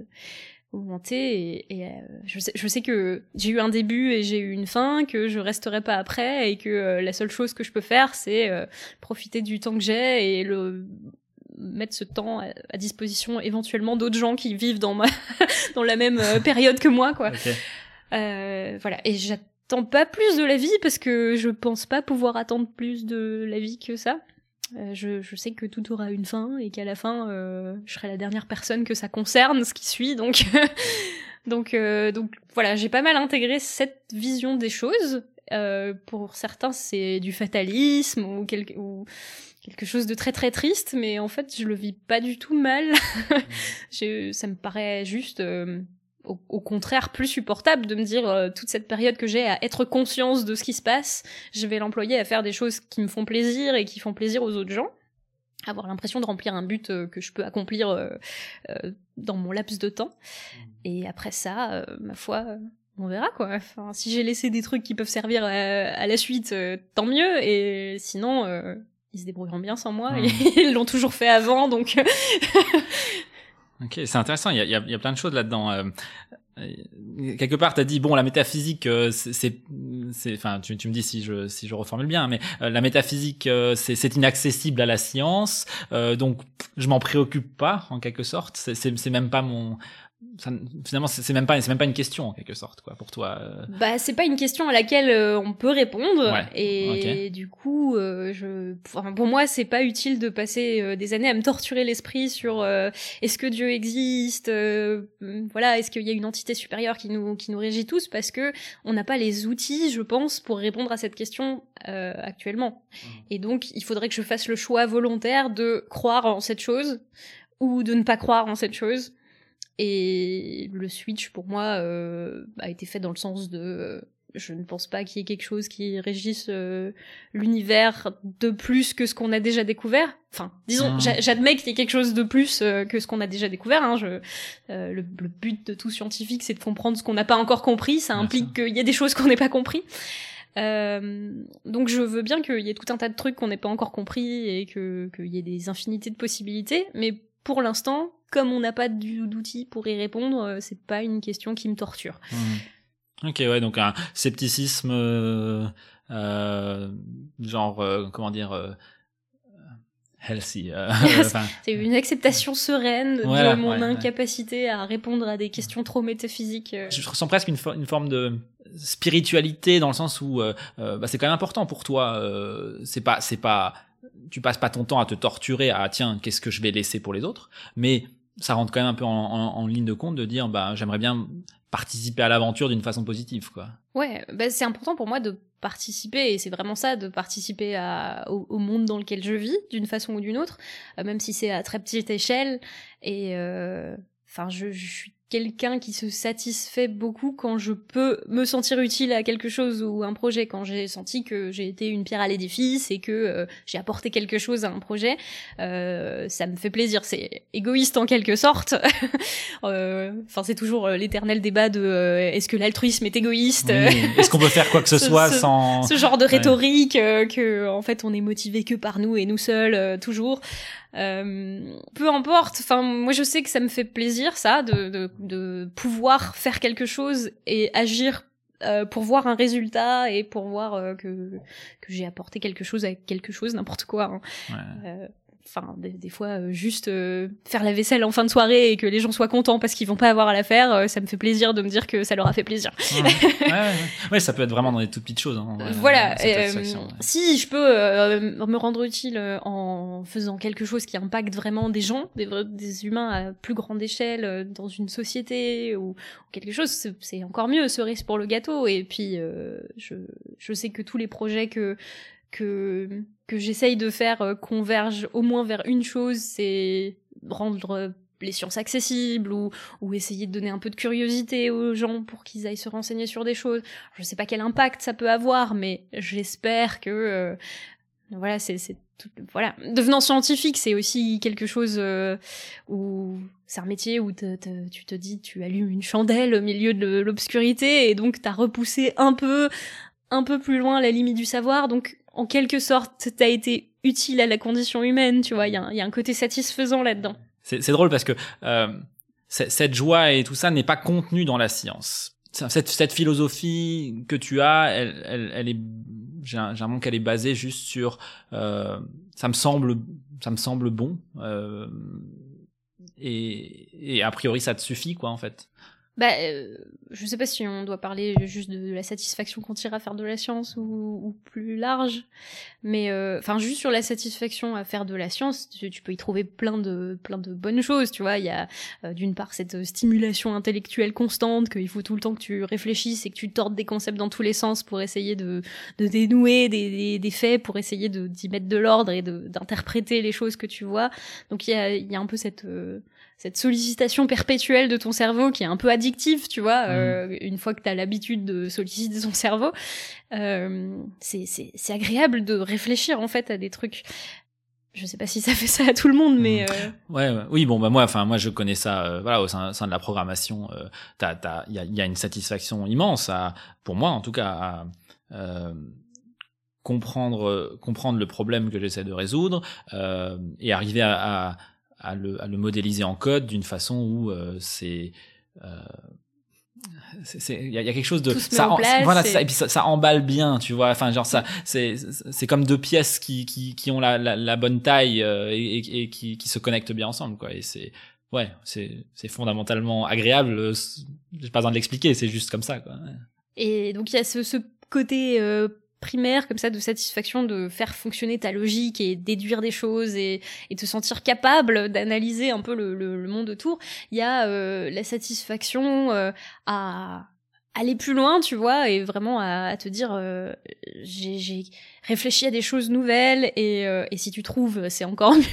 augmenter et, et euh, je, sais, je sais que j'ai eu un début et j'ai eu une fin que je resterai pas après et que euh, la seule chose que je peux faire c'est euh, profiter du temps que j'ai et le mettre ce temps à, disposition éventuellement d'autres gens qui vivent dans ma dans la même période que moi quoi. Voilà. Et j'attends pas plus de la vie parce que je pense pas pouvoir attendre plus de la vie que ça euh, je, je, sais que tout aura une fin et qu'à la fin, euh, je serai la dernière personne que ça concerne, ce qui suit. Donc, donc, euh, donc voilà, j'ai pas mal intégré cette vision des choses. Euh, pour certains, c'est du fatalisme ou quelque, ou quelque chose de très très triste, mais en fait, je le vis pas du tout mal. je, ça me paraît juste au, contraire plus supportable de me dire euh, toute cette période que j'ai à être conscience de ce qui se passe, je vais l'employer à faire des choses qui me font plaisir et qui font plaisir aux autres gens avoir l'impression de remplir un but euh, que je peux accomplir euh, dans mon laps de temps. Mmh. Et après ça, ma foi, on verra quoi. Enfin, si j'ai laissé des trucs qui peuvent servir à, la suite, tant mieux. Et sinon, ils se débrouilleront bien sans moi. Mmh. Ils l'ont toujours fait avant, donc Ok, c'est intéressant. Il y a, plein de choses là-dedans. Euh, euh, quelque part, tu as dit bon, la métaphysique, euh, c'est, enfin, tu, me dis si je si je reformule bien, mais la métaphysique, c'est, c'est inaccessible à la science, donc je m'en préoccupe pas en quelque sorte. C'est même pas mon ça, finalement c'est même pas c'est même pas une question en quelque sorte quoi pour toi euh. bah c'est pas une question à laquelle euh, on peut répondre. Et du coup euh, je enfin, pour moi c'est pas utile de passer des années à me torturer l'esprit sur est-ce que Dieu existe voilà est-ce qu'il y a une entité supérieure qui nous qui nous régit tous? Parce que on n'a pas les outils je pense pour répondre à cette question actuellement. Mmh. et donc il faudrait que je fasse le choix volontaire de croire en cette chose ou de ne pas croire en cette chose et le switch, pour moi, euh, a été fait dans le sens de... Euh, je ne pense pas qu'il y ait quelque chose qui régisse euh, l'univers de plus que ce qu'on a déjà découvert. Enfin, disons, ah. j'admets qu'il y ait quelque chose de plus que ce qu'on a déjà découvert. Hein. Je, le, but de tout scientifique, c'est de comprendre ce qu'on n'a pas encore compris. Ça implique qu'il y ait des choses qu'on n'ait pas compris. donc je veux bien qu'il y ait tout un tas de trucs qu'on n'ait pas encore compris et qu'il y ait des infinités de possibilités, mais pour l'instant, comme on n'a pas d'outils pour y répondre, euh, c'est pas une question qui me torture. Mmh. Ok, ouais, donc un scepticisme, euh, euh genre, euh, comment dire, healthy. c'est une acceptation sereine de mon incapacité à répondre à des questions trop métaphysiques. Je ressens presque une, une forme de spiritualité dans le sens où bah, c'est quand même important pour toi. c'est pas, c'est pas tu passes pas ton temps à te torturer à tiens qu'est-ce que je vais laisser pour les autres. Mais ça rentre quand même un peu en, ligne de compte de dire bah j'aimerais bien participer à l'aventure d'une façon positive quoi. Ouais bah, c'est important pour moi de participer et c'est vraiment ça de participer à, au, monde dans lequel je vis d'une façon ou d'une autre euh, même si c'est à très petite échelle. Et euh, enfin je, je suis quelqu'un qui se satisfait beaucoup quand je peux me sentir utile à quelque chose ou un projet, quand j'ai senti que j'ai été une pierre à l'édifice et que euh, j'ai apporté quelque chose à un projet, euh, ça me fait plaisir. C'est égoïste en quelque sorte. Euh, enfin, c'est toujours l'éternel débat de est-ce que l'altruisme est égoïste? Est-ce qu'on peut faire quoi que ce, soit sans ce genre de rhétorique que en fait on est motivé que par nous et nous seuls toujours. peu importe. Enfin, moi, je sais que ça me fait plaisir, ça, de, de, de pouvoir faire quelque chose et agir euh, pour voir un résultat et pour voir euh, que, que j'ai apporté quelque chose avec quelque chose, n'importe quoi. Hein. Ouais. Euh, enfin des, des, fois euh, juste euh, faire la vaisselle en fin de soirée et que les gens soient contents parce qu'ils vont pas avoir à la faire euh, ça me fait plaisir de me dire que ça leur a fait plaisir. Ouais, ouais, ouais. ça peut être vraiment dans des toutes petites choses hein, voilà si je peux me rendre utile en faisant quelque chose qui impacte vraiment des gens des, des humains à plus grande échelle dans une société ou, ou quelque chose c'est encore mieux cerise pour le gâteau. Et puis je, je sais que tous les projets que que, que j'essaye de faire euh, converge au moins vers une chose, c'est rendre les sciences accessibles ou, ou essayer de donner un peu de curiosité aux gens pour qu'ils aillent se renseigner sur des choses. Je sais pas quel impact ça peut avoir, mais j'espère que euh, voilà, c'est voilà. Devenant scientifique, c'est aussi quelque chose euh, où c'est un métier où tu te dis tu allumes une chandelle au milieu de l'obscurité et donc t'as repoussé un peu un peu plus loin la limite du savoir. Donc en quelque sorte, t'as été utile à la condition humaine, tu vois. Il y, a un côté satisfaisant là-dedans. C'est drôle parce que euh, cette joie et tout ça n'est pas contenu dans la science. Cette, cette, philosophie que tu as, elle, est, j'ai l'impression qu'elle est basée juste sur, euh, ça me semble, ça me semble bon, euh, et a priori ça te suffit quoi en fait. Bah, euh, je sais pas si on doit parler juste de la satisfaction qu'on tire à faire de la science ou, plus large, mais euh, enfin juste sur la satisfaction à faire de la science, tu, tu, peux y trouver plein de plein de bonnes choses, tu vois. Il y a euh, d'une part cette stimulation intellectuelle constante qu'il faut tout le temps que tu réfléchisses et que tu tordes des concepts dans tous les sens pour essayer de, dénouer des, faits, pour essayer d'y mettre de l'ordre et d'interpréter les choses que tu vois. Donc il y a, y a un peu cette cette sollicitation perpétuelle de ton cerveau qui est un peu addictive, tu vois, mm. euh, une fois que tu as l'habitude de solliciter ton cerveau. Euh, c'est agréable de réfléchir en fait à des trucs. Je sais pas si ça fait ça à tout le monde, mais mm. euh... ouais, oui, bon, bah moi, enfin, moi, je connais ça, euh, voilà, au sein, sein, de la programmation, euh, il y a, y a, une satisfaction immense, à, pour moi, en tout cas, à, comprendre, comprendre le problème que j'essaie de résoudre et arriver à, à à le, à le modéliser en code d'une façon où euh, c'est euh, il y, a quelque chose de ça voilà et... puis ça, ça, emballe bien tu vois. Enfin genre ça c'est c'est comme deux pièces qui qui, qui ont la, la, la bonne taille euh, et, et, qui, qui se connectent bien ensemble quoi. Et c'est ouais c'est c'est fondamentalement agréable j'ai pas besoin de l'expliquer c'est juste comme ça quoi. Et donc il y a ce, ce côté euh, primaire comme ça de satisfaction de faire fonctionner ta logique et déduire des choses et, et te sentir capable d'analyser un peu le, le, monde autour, il y a euh, la satisfaction euh, à aller plus loin, tu vois, et vraiment à, te dire euh, j'ai réfléchi à des choses nouvelles et, euh, et si tu trouves, c'est encore mieux.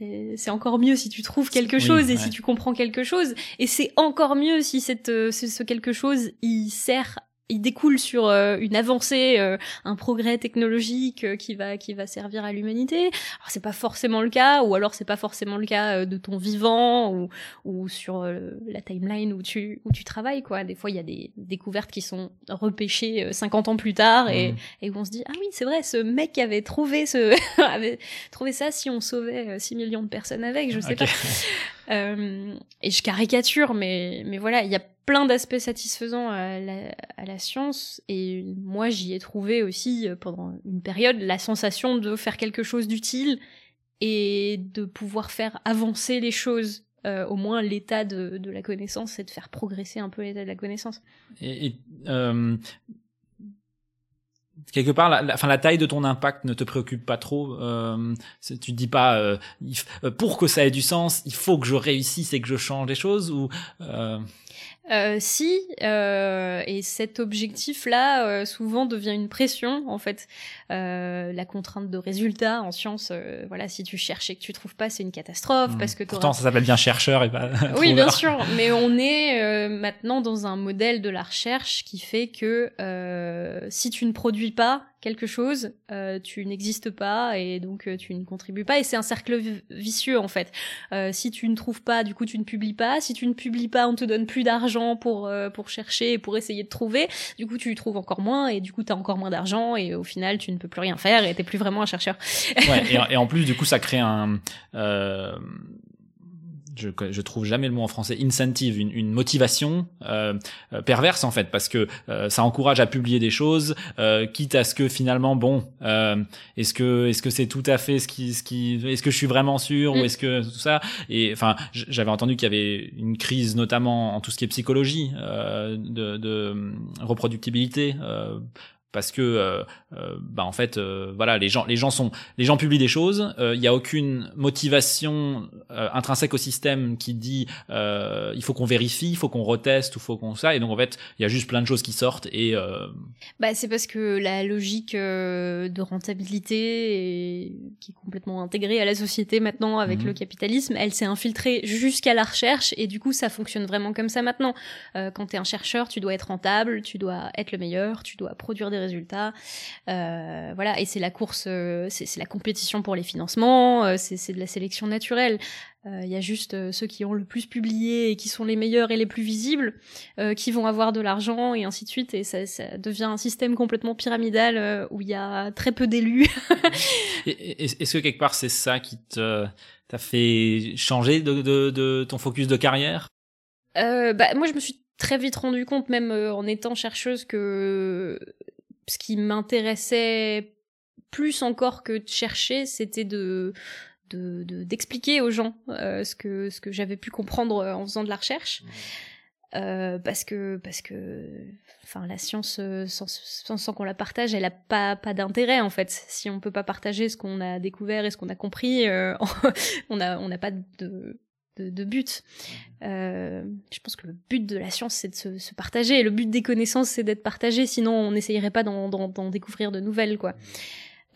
Mhm. c'est encore mieux si tu trouves quelque chose et si tu comprends quelque chose. Et c'est encore mieux si cette, ce, ce quelque chose il sert il découle sur euh, une avancée, euh, un progrès technologique euh, qui va qui va servir à l'humanité. Alors c'est pas forcément le cas, ou alors c'est pas forcément le cas de ton vivant ou ou sur la timeline où tu où tu travailles quoi. Des fois il y a des découvertes qui sont repêchées 50 ans plus tard et mmh. et où on se dit ah oui c'est vrai ce mec avait trouvé ce avait trouvé ça si on sauvait 6 millions de personnes avec, je sais pas. et je caricature mais mais voilà il y a plein d'aspects satisfaisants à la, science et moi j'y ai trouvé aussi euh, pendant une période la sensation de faire quelque chose d'utile et de pouvoir faire avancer les choses euh, au moins l'état de, la connaissance et de faire progresser un peu l'état de la connaissance. Et, euh, quelque part, la, enfin, la taille de ton impact ne te préoccupe pas trop. Euh, tu dis pas, euh, pour que ça ait du sens, il faut que je réussisse et que je change les choses ou euh... Euh, si, euh, et cet objectif-là euh, souvent devient une pression en fait. Euh, la contrainte de résultat en sciences, euh, voilà, si tu cherches et que tu trouves pas, c'est une catastrophe mmh. parce que pourtant ça s'appelle bien chercheur et pas. oui, bien sûr, mais on est maintenant dans un modèle de la recherche qui fait que si tu ne produis pas quelque chose, euh, tu n'existes pas et donc euh, tu ne contribues pas et c'est un cercle vicieux en fait. Euh, si tu ne trouves pas, du coup tu ne publies pas. Si tu ne publies pas, on te donne plus d'argent pour pour chercher et pour essayer de trouver. Du coup, tu trouves encore moins et du coup, tu as encore moins d'argent et au final, tu ne peux plus rien faire et t'es plus vraiment un chercheur. ouais, et, et, en plus, du coup, ça crée un je, je trouve jamais le mot en français, incentive, une, une motivation euh, euh, perverse en fait, parce que euh, ça encourage à publier des choses, euh, quitte à ce que finalement, bon, euh, est-ce que est-ce que c'est tout à fait ce qui ce qui, est-ce que je suis vraiment sûr ou mm. est-ce que tout ça? Et enfin, j'avais entendu qu'il y avait une crise notamment en tout ce qui est psychologie de, de reproductibilité parce que euh, euh, bah en fait euh, voilà les gens les gens sont les gens publient des choses il n'y a aucune motivation intrinsèque au système qui dit il faut qu'on vérifie il faut qu'on reteste ou faut qu'on ça et donc en fait il y a juste plein de choses qui sortent et bah c'est parce que la logique de rentabilité est... qui est complètement intégrée à la société maintenant avec mhm. le capitalisme elle s'est infiltrée jusqu'à la recherche et du coup ça fonctionne vraiment comme ça maintenant quand tu es un chercheur tu dois être rentable tu dois être le meilleur tu dois produire des résultats. Euh, voilà, et c'est la course, euh, c'est la compétition pour les financements, euh, c'est de la sélection naturelle. Il y a juste ceux qui ont le plus publié et qui sont les meilleurs et les plus visibles qui vont avoir de l'argent et ainsi de suite. Et ça, ça devient un système complètement pyramidal où il y a très peu d'élus. Est-ce que quelque part c'est ça qui t'a fait changer de, de, de, ton focus de carrière? Bah, Moi je me suis très vite rendu compte, même en étant chercheuse, que ce qui m'intéressait plus encore que de chercher, c'était de d'expliquer aux gens euh, ce que ce que j'avais pu comprendre euh, en faisant de la recherche. Euh, parce que parce que enfin la science sans, sans, qu'on la partage elle a pas pas d'intérêt en fait. Si on peut pas partager ce qu'on a découvert et ce qu'on a compris on a on n'a pas de de, but. Euh, je pense que le but de la science, c'est de se, partager. Et le but des connaissances, c'est d'être partagé. Sinon, on n'essayerait pas d'en découvrir de nouvelles, quoi.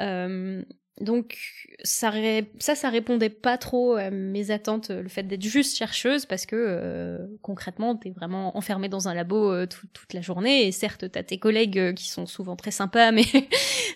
Euh, donc ça, ça, ça répondait pas trop à mes attentes, le fait d'être juste chercheuse, parce que euh, concrètement, t'es vraiment enfermée dans un labo euh, toute la journée. Et certes, t'as tes collègues euh, qui sont souvent très sympas, mais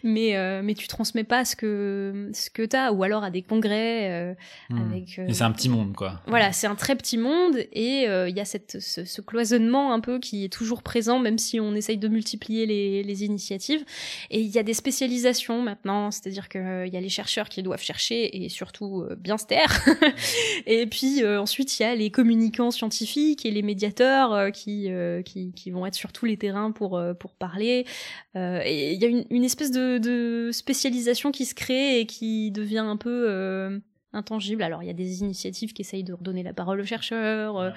mais euh, mais tu transmets pas ce que ce que t'as, ou alors à des congrès hmm. avec. et c'est un petit monde, quoi. Voilà, c'est un très petit monde, et il y a cette ce, ce, cloisonnement un peu qui est toujours présent, même si on essaye de multiplier les, les initiatives. Et il y a des spécialisations maintenant, c'est-à-dire que y a les chercheurs qui doivent chercher et surtout euh, bien se taire. et puis euh, ensuite, il y a les communicants scientifiques et les médiateurs euh, qui, qui, qui, vont être sur tous les terrains pour, pour parler. et il y a une, une espèce de, de, spécialisation qui se crée et qui devient un peu intangible. Alors il y a des initiatives qui essayent de redonner la parole aux chercheurs, euh,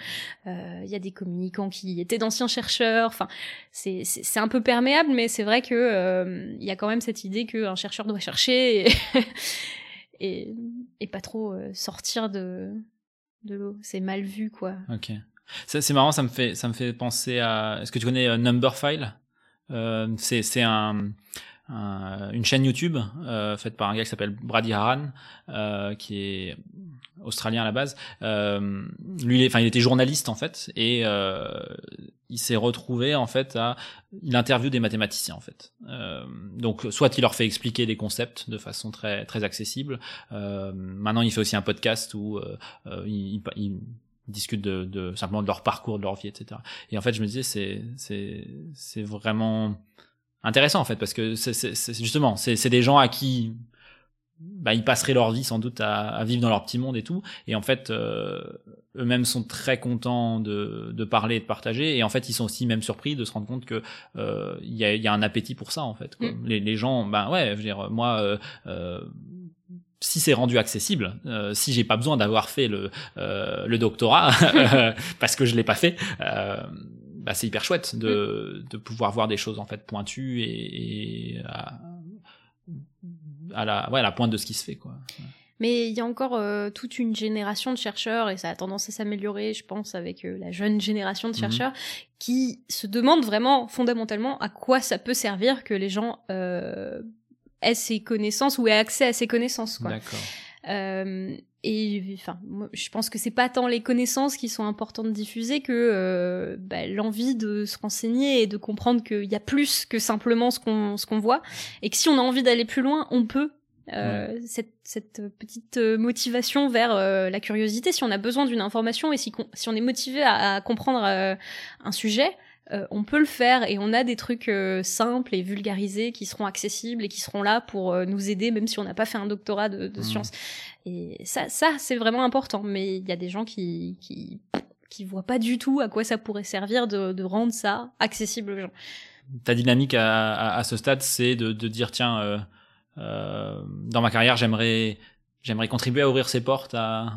euh, il y a des communicants qui étaient d'anciens chercheurs. Enfin, c'est c'est un peu perméable, mais c'est vrai que euh, il y a quand même cette idée qu'un chercheur doit chercher et, et, pas trop sortir de de l'eau. C'est mal vu, quoi. Ok. C'est marrant, ça me fait ça me fait penser à. Est-ce que tu connais Numberphile C'est c'est un une chaîne YouTube euh, faite par un gars qui s'appelle Brady Haran, euh, qui est australien à la base. Euh, lui, enfin, il était journaliste en fait, et euh, il s'est retrouvé en fait à, il interviewe des mathématiciens en fait. Euh, donc, soit il leur fait expliquer des concepts de façon très très accessible. Euh, maintenant, il fait aussi un podcast où il, il discute de, de, simplement de leur parcours, de leur vie, etc. Et en fait, je me disais, c'est c'est c'est vraiment intéressant en fait parce que c'est justement c'est des gens à qui bah, ils passeraient leur vie sans doute à, à, vivre dans leur petit monde et tout et en fait euh, eux-mêmes sont très contents de, de parler et de partager et en fait ils sont aussi même surpris de se rendre compte que euh, il y, a, y a un appétit pour ça en fait quoi. Mm. Les, les, gens ben ouais je veux dire moi euh, euh si c'est rendu accessible, euh, si j'ai pas besoin d'avoir fait le, euh, le doctorat parce que je l'ai pas fait, euh, bah, c'est hyper chouette de, mm. de pouvoir voir des choses en fait pointues et, et à, à, la, ouais, à la pointe de ce qui se fait. quoi. Mais il y a encore euh, toute une génération de chercheurs, et ça a tendance à s'améliorer, je pense, avec euh, la jeune génération de mm-hmm. chercheurs, qui se demandent vraiment fondamentalement à quoi ça peut servir que les gens euh, aient ces connaissances ou aient accès à ces connaissances. D'accord. Euh, et enfin, je pense que c'est pas tant les connaissances qui sont importantes de diffuser que euh, bah, l'envie de se renseigner et de comprendre qu'il y a plus que simplement ce qu'on ce qu'on voit et que si on a envie d'aller plus loin, on peut euh, cette, cette, petite motivation vers la curiosité. Si on a besoin d'une information et si, si on est motivé à, à comprendre un sujet, on peut le faire et on a des trucs simples et vulgarisés qui seront accessibles et qui seront là pour nous aider même si on n'a pas fait un doctorat de, de mmh. sciences. Et ça, ça c'est vraiment important. Mais il y a des gens qui, qui qui voient pas du tout à quoi ça pourrait servir de, de rendre ça accessible aux gens. Ta dynamique à, à, à ce stade, c'est de, de, dire tiens, euh, euh, dans ma carrière, j'aimerais j'aimerais contribuer à ouvrir ces portes à,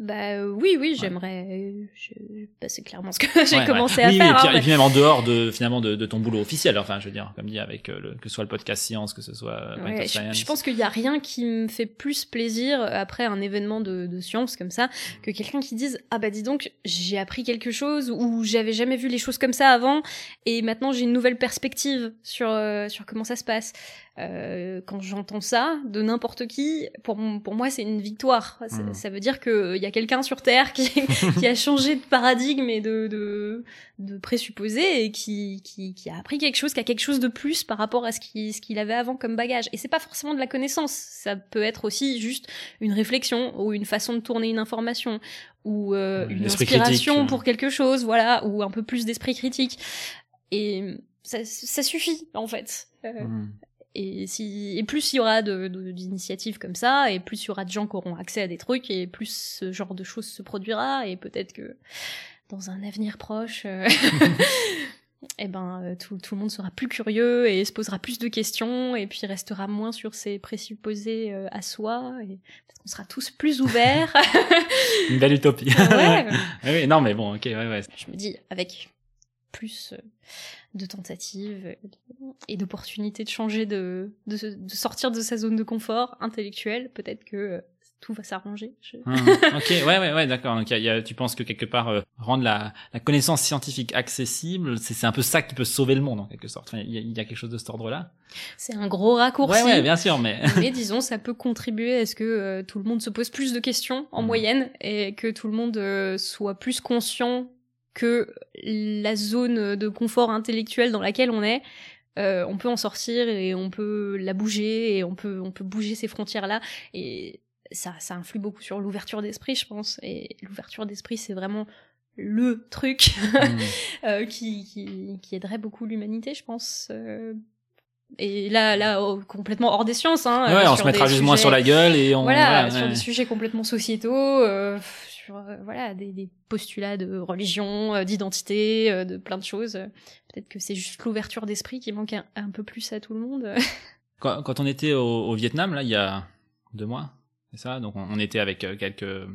bah euh, oui, oui, j'aimerais. Euh, je... Bah, c'est clairement ce que j'ai commencé à faire. Et puis, hein, et puis, même en dehors de finalement de, de, ton boulot officiel. Enfin, je veux dire, comme dit avec euh, le, que ce soit le podcast science, que ce soit. Ouais, je, je, pense qu'il y a rien qui me fait plus plaisir après un événement de, de science comme ça que quelqu'un qui dise ah bah dis donc j'ai appris quelque chose ou j'avais jamais vu les choses comme ça avant et maintenant j'ai une nouvelle perspective sur sur comment ça se passe. Euh, quand j'entends ça de n'importe qui, pour, pour moi, c'est une victoire. Ça, veut dire qu'il y a quelqu'un sur Terre qui, qui, a changé de paradigme et de, de, de présupposé et qui, qui, qui, a appris quelque chose, qui a quelque chose de plus par rapport à ce qu'il ce qu'il avait avant comme bagage. Et c'est pas forcément de la connaissance. Ça peut être aussi juste une réflexion ou une façon de tourner une information ou euh, une inspiration pour quelque chose, voilà, ou un peu plus d'esprit critique. Et ça, ça, suffit en fait. Euh, hmm. Et, si, et plus il y aura d'initiatives comme ça, et plus il y aura de gens qui auront accès à des trucs, et plus ce genre de choses se produira, et peut-être que dans un avenir proche, euh, eh ben, euh, tout, tout, le monde sera plus curieux et se posera plus de questions, et puis restera moins sur ses présupposés euh, à soi, et qu'on sera tous plus ouverts. Une belle utopie. ouais. oui, non, mais bon, ok, ouais, ouais. Je me dis, avec plus de tentatives et d'opportunités de changer, de, de, sortir de sa zone de confort intellectuel. Peut-être que euh, tout va s'arranger. Ah, ok, ouais, ouais, ouais, d'accord. Donc, y a, tu penses que quelque part euh, rendre la, la, connaissance scientifique accessible, c'est un peu ça qui peut sauver le monde en quelque sorte. Il y, a, y, a quelque chose de cet ordre-là. C'est un gros raccourci. Ouais, ouais, bien sûr, mais. mais disons, ça peut contribuer à ce que euh, tout le monde se pose plus de questions en mmh. moyenne et que tout le monde soit plus conscient que la zone de confort intellectuel dans laquelle on est, euh, on peut en sortir et on peut la bouger et on peut on peut bouger ces frontières là et ça ça influe beaucoup sur l'ouverture d'esprit je pense et l'ouverture d'esprit c'est vraiment le truc mmh. euh, qui, qui, qui aiderait beaucoup l'humanité je pense euh, et là, là, oh, complètement hors des sciences. Hein, ouais, on se mettra juste moins sur la gueule et on. Voilà, sur des sujets complètement sociétaux, euh, euh, voilà des, postulats de religion, euh, d'identité, euh, de plein de choses. Peut-être que c'est juste l'ouverture d'esprit qui manque un, peu plus à tout le monde. quand, on était au, Vietnam, là, il y a deux mois, c'est ça. Donc on, était avec quelques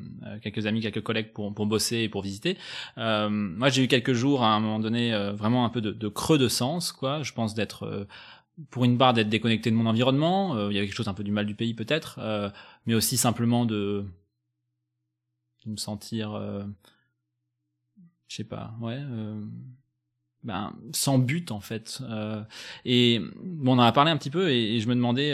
quelques amis, quelques collègues pour pour bosser et pour visiter. moi, j'ai eu quelques jours à un moment donné vraiment un peu de, creux de sens, quoi. Je pense d'être pour une barre d'être déconnecté de mon environnement. Il y avait quelque chose un peu du mal du pays peut-être, mais aussi simplement de me sentir, euh, je sais pas, ouais, euh, ben, sans but en fait. Euh, et bon, on en a parlé un petit peu et, et je me demandais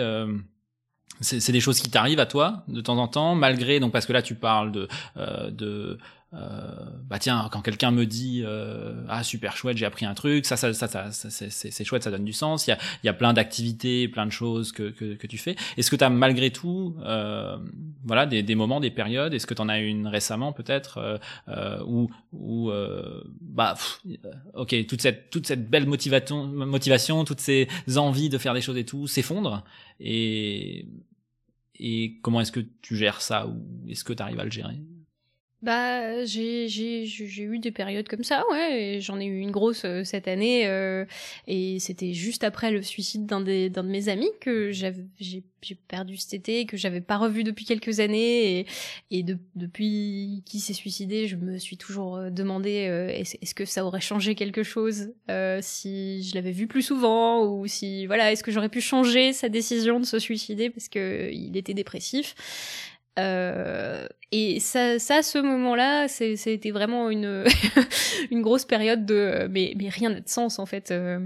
c'est des choses qui t'arrivent à toi de temps en temps, malgré donc parce que là tu parles de euh, de euh, bah tiens quand quelqu'un me dit euh, ah super chouette j'ai appris un truc ça ça ça, ça, c'est chouette ça donne du sens il y a il y a plein d'activités plein de choses que que, tu fais. Est-ce que tu as malgré tout euh, voilà des, des moments des périodes est-ce que tu en as une récemment peut-être euh, euh, où où bah ok toute cette toute cette belle motivation motivation toutes ces envies de faire des choses et tout s'effondrent et et comment est-ce que tu gères ça ou est-ce que tu arrives à le gérer? Bah, j'ai j'ai eu des périodes comme ça, ouais. J'en ai eu une grosse euh, cette année, euh, et c'était juste après le suicide d'un des d'un de mes amis que j'ai j'ai perdu cet été, que j'avais pas revu depuis quelques années, et et de, depuis qu'il s'est suicidé, je me suis toujours euh, demandé est-ce, est-ce que ça aurait changé quelque chose si je l'avais vu plus souvent ou si voilà est-ce que j'aurais pu changer sa décision de se suicider parce que il était dépressif. Euh, et ça, ça, ce moment-là, c'était vraiment une une grosse période de mais mais rien n'a de sens en fait. Euh,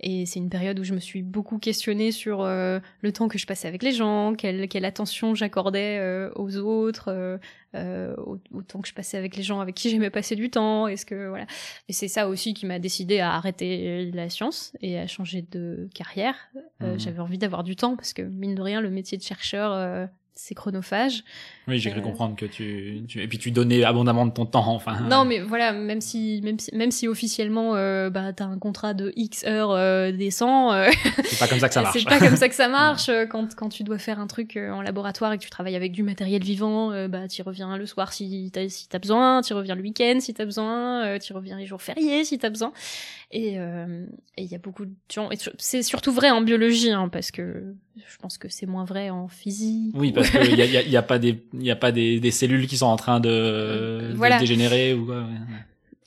et c'est une période où je me suis beaucoup questionnée sur euh, le temps que je passais avec les gens, quelle quelle attention j'accordais euh, aux autres, euh, autant que je passais avec les gens avec qui j'aimais passer du temps. Est-ce que voilà. Et c'est ça aussi qui m'a décidé à arrêter la science et à changer de carrière Mhm. J'avais envie d'avoir du temps parce que mine de rien, le métier de chercheur, c'est chronophage. Oui, j'ai cru euh, comprendre que tu, tu, et puis tu donnais abondamment de ton temps, enfin. Non, mais voilà, même si même si même si officiellement euh, bah t'as un contrat de X heures euh, des 100 euh, c'est pas comme ça que ça marche. c'est pas comme ça que ça marche quand quand tu dois faire un truc en laboratoire et que tu travailles avec du matériel vivant, bah tu reviens le soir si t'as si t'as besoin, tu reviens le week-end si t'as besoin, tu reviens les jours fériés si t'as besoin. Et il y a beaucoup de gens. C'est surtout vrai en biologie, hein, parce que je pense que c'est moins vrai en physique. Oui, parce qu'il y a, y, a, y a, pas des il y a pas des, des, cellules qui sont en train de, de dégénérer ou quoi.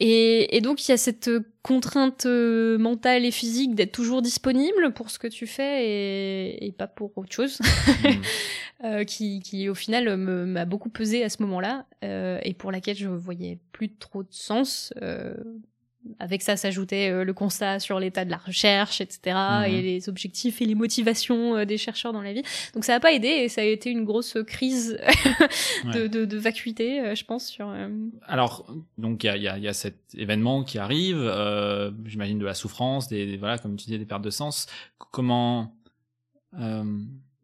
Et, et, donc il y a cette contrainte euh, mentale et physique d'être toujours disponible pour ce que tu fais et, et pas pour autre chose, mm. euh, qui, qui au final m'a beaucoup pesé à ce moment-là euh, et pour laquelle je voyais plus trop de sens. Euh, avec ça s'ajoutait euh, le constat sur l'état de la recherche, etc., mhm. et les objectifs et les motivations euh, des chercheurs dans la vie. Donc ça n'a pas aidé et ça a été une grosse crise de, de, de, vacuité, euh, je pense. Sur, Alors, donc il y a, y, a, y a, cet événement qui arrive, euh, j'imagine de la souffrance, des, voilà, comme tu disais, des pertes de sens. Comment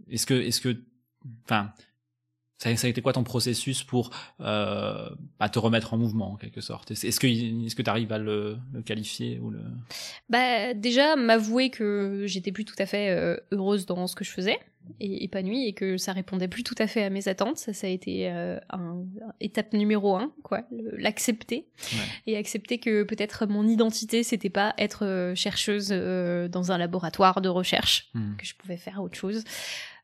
est-ce que, est-ce que, enfin, ça, ça a été quoi ton processus pour euh, bah, te remettre en mouvement en quelque sorte? Est-ce que est-ce que tu arrives à le, le, qualifier ou le? Bah déjà m'avouer que j'étais plus tout à fait euh, heureuse dans ce que je faisais et épanouie et que ça répondait plus tout à fait à mes attentes. Ça, ça a été euh, un, étape numéro un, quoi, l'accepter et accepter que peut-être mon identité c'était pas être euh, chercheuse dans un laboratoire de recherche, mmh. que je pouvais faire autre chose.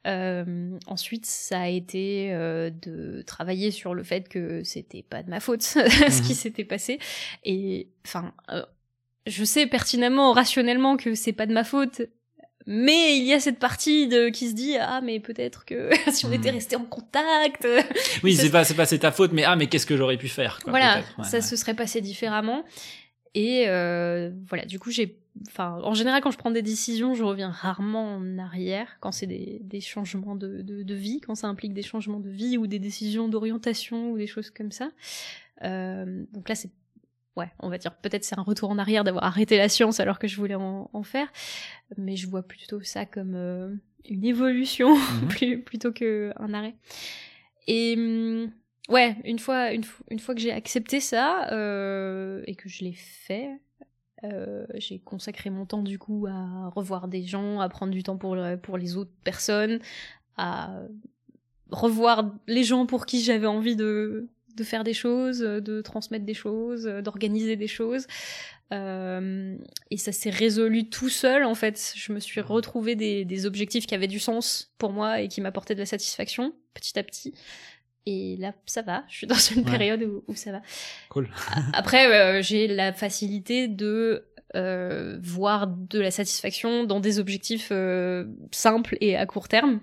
Euh, ensuite, ça a été euh, de travailler sur le fait que c'était pas de ma faute ce qui mhm. s'était passé. Et enfin, euh, je sais pertinemment, rationnellement que c'est pas de ma faute. Mais il y a cette partie de qui se dit ah mais peut-être que si on était mhm. resté en contact oui c'est pas c'est pas c'est ta faute mais ah mais qu'est-ce que j'aurais pu faire quoi, voilà ça se serait passé différemment et euh, voilà du coup j'ai enfin, en général, quand je prends des décisions, je reviens rarement en arrière quand c'est des, des, changements de, de, de, vie, quand ça implique des changements de vie ou des décisions d'orientation ou des choses comme ça. Euh, donc là, c'est ouais, on va dire peut-être c'est un retour en arrière d'avoir arrêté la science alors que je voulais en, en faire, mais je vois plutôt ça comme euh, une évolution mhm. plutôt qu'un arrêt. Et hum, ouais, une fois, une, fois que j'ai accepté ça euh, et que je l'ai fait, euh, j'ai consacré mon temps du coup à revoir des gens, à prendre du temps pour, pour les autres personnes, à revoir les gens pour qui j'avais envie de, de faire des choses, de transmettre des choses, d'organiser des choses. Euh, et ça s'est résolu tout seul en fait. Je me suis retrouvé des, des objectifs qui avaient du sens pour moi et qui m'apportaient de la satisfaction petit à petit. Et là, ça va. Je suis dans une période où, où, ça va. Cool. Après, euh, j'ai la facilité de euh, voir de la satisfaction dans des objectifs euh, simples et à court terme.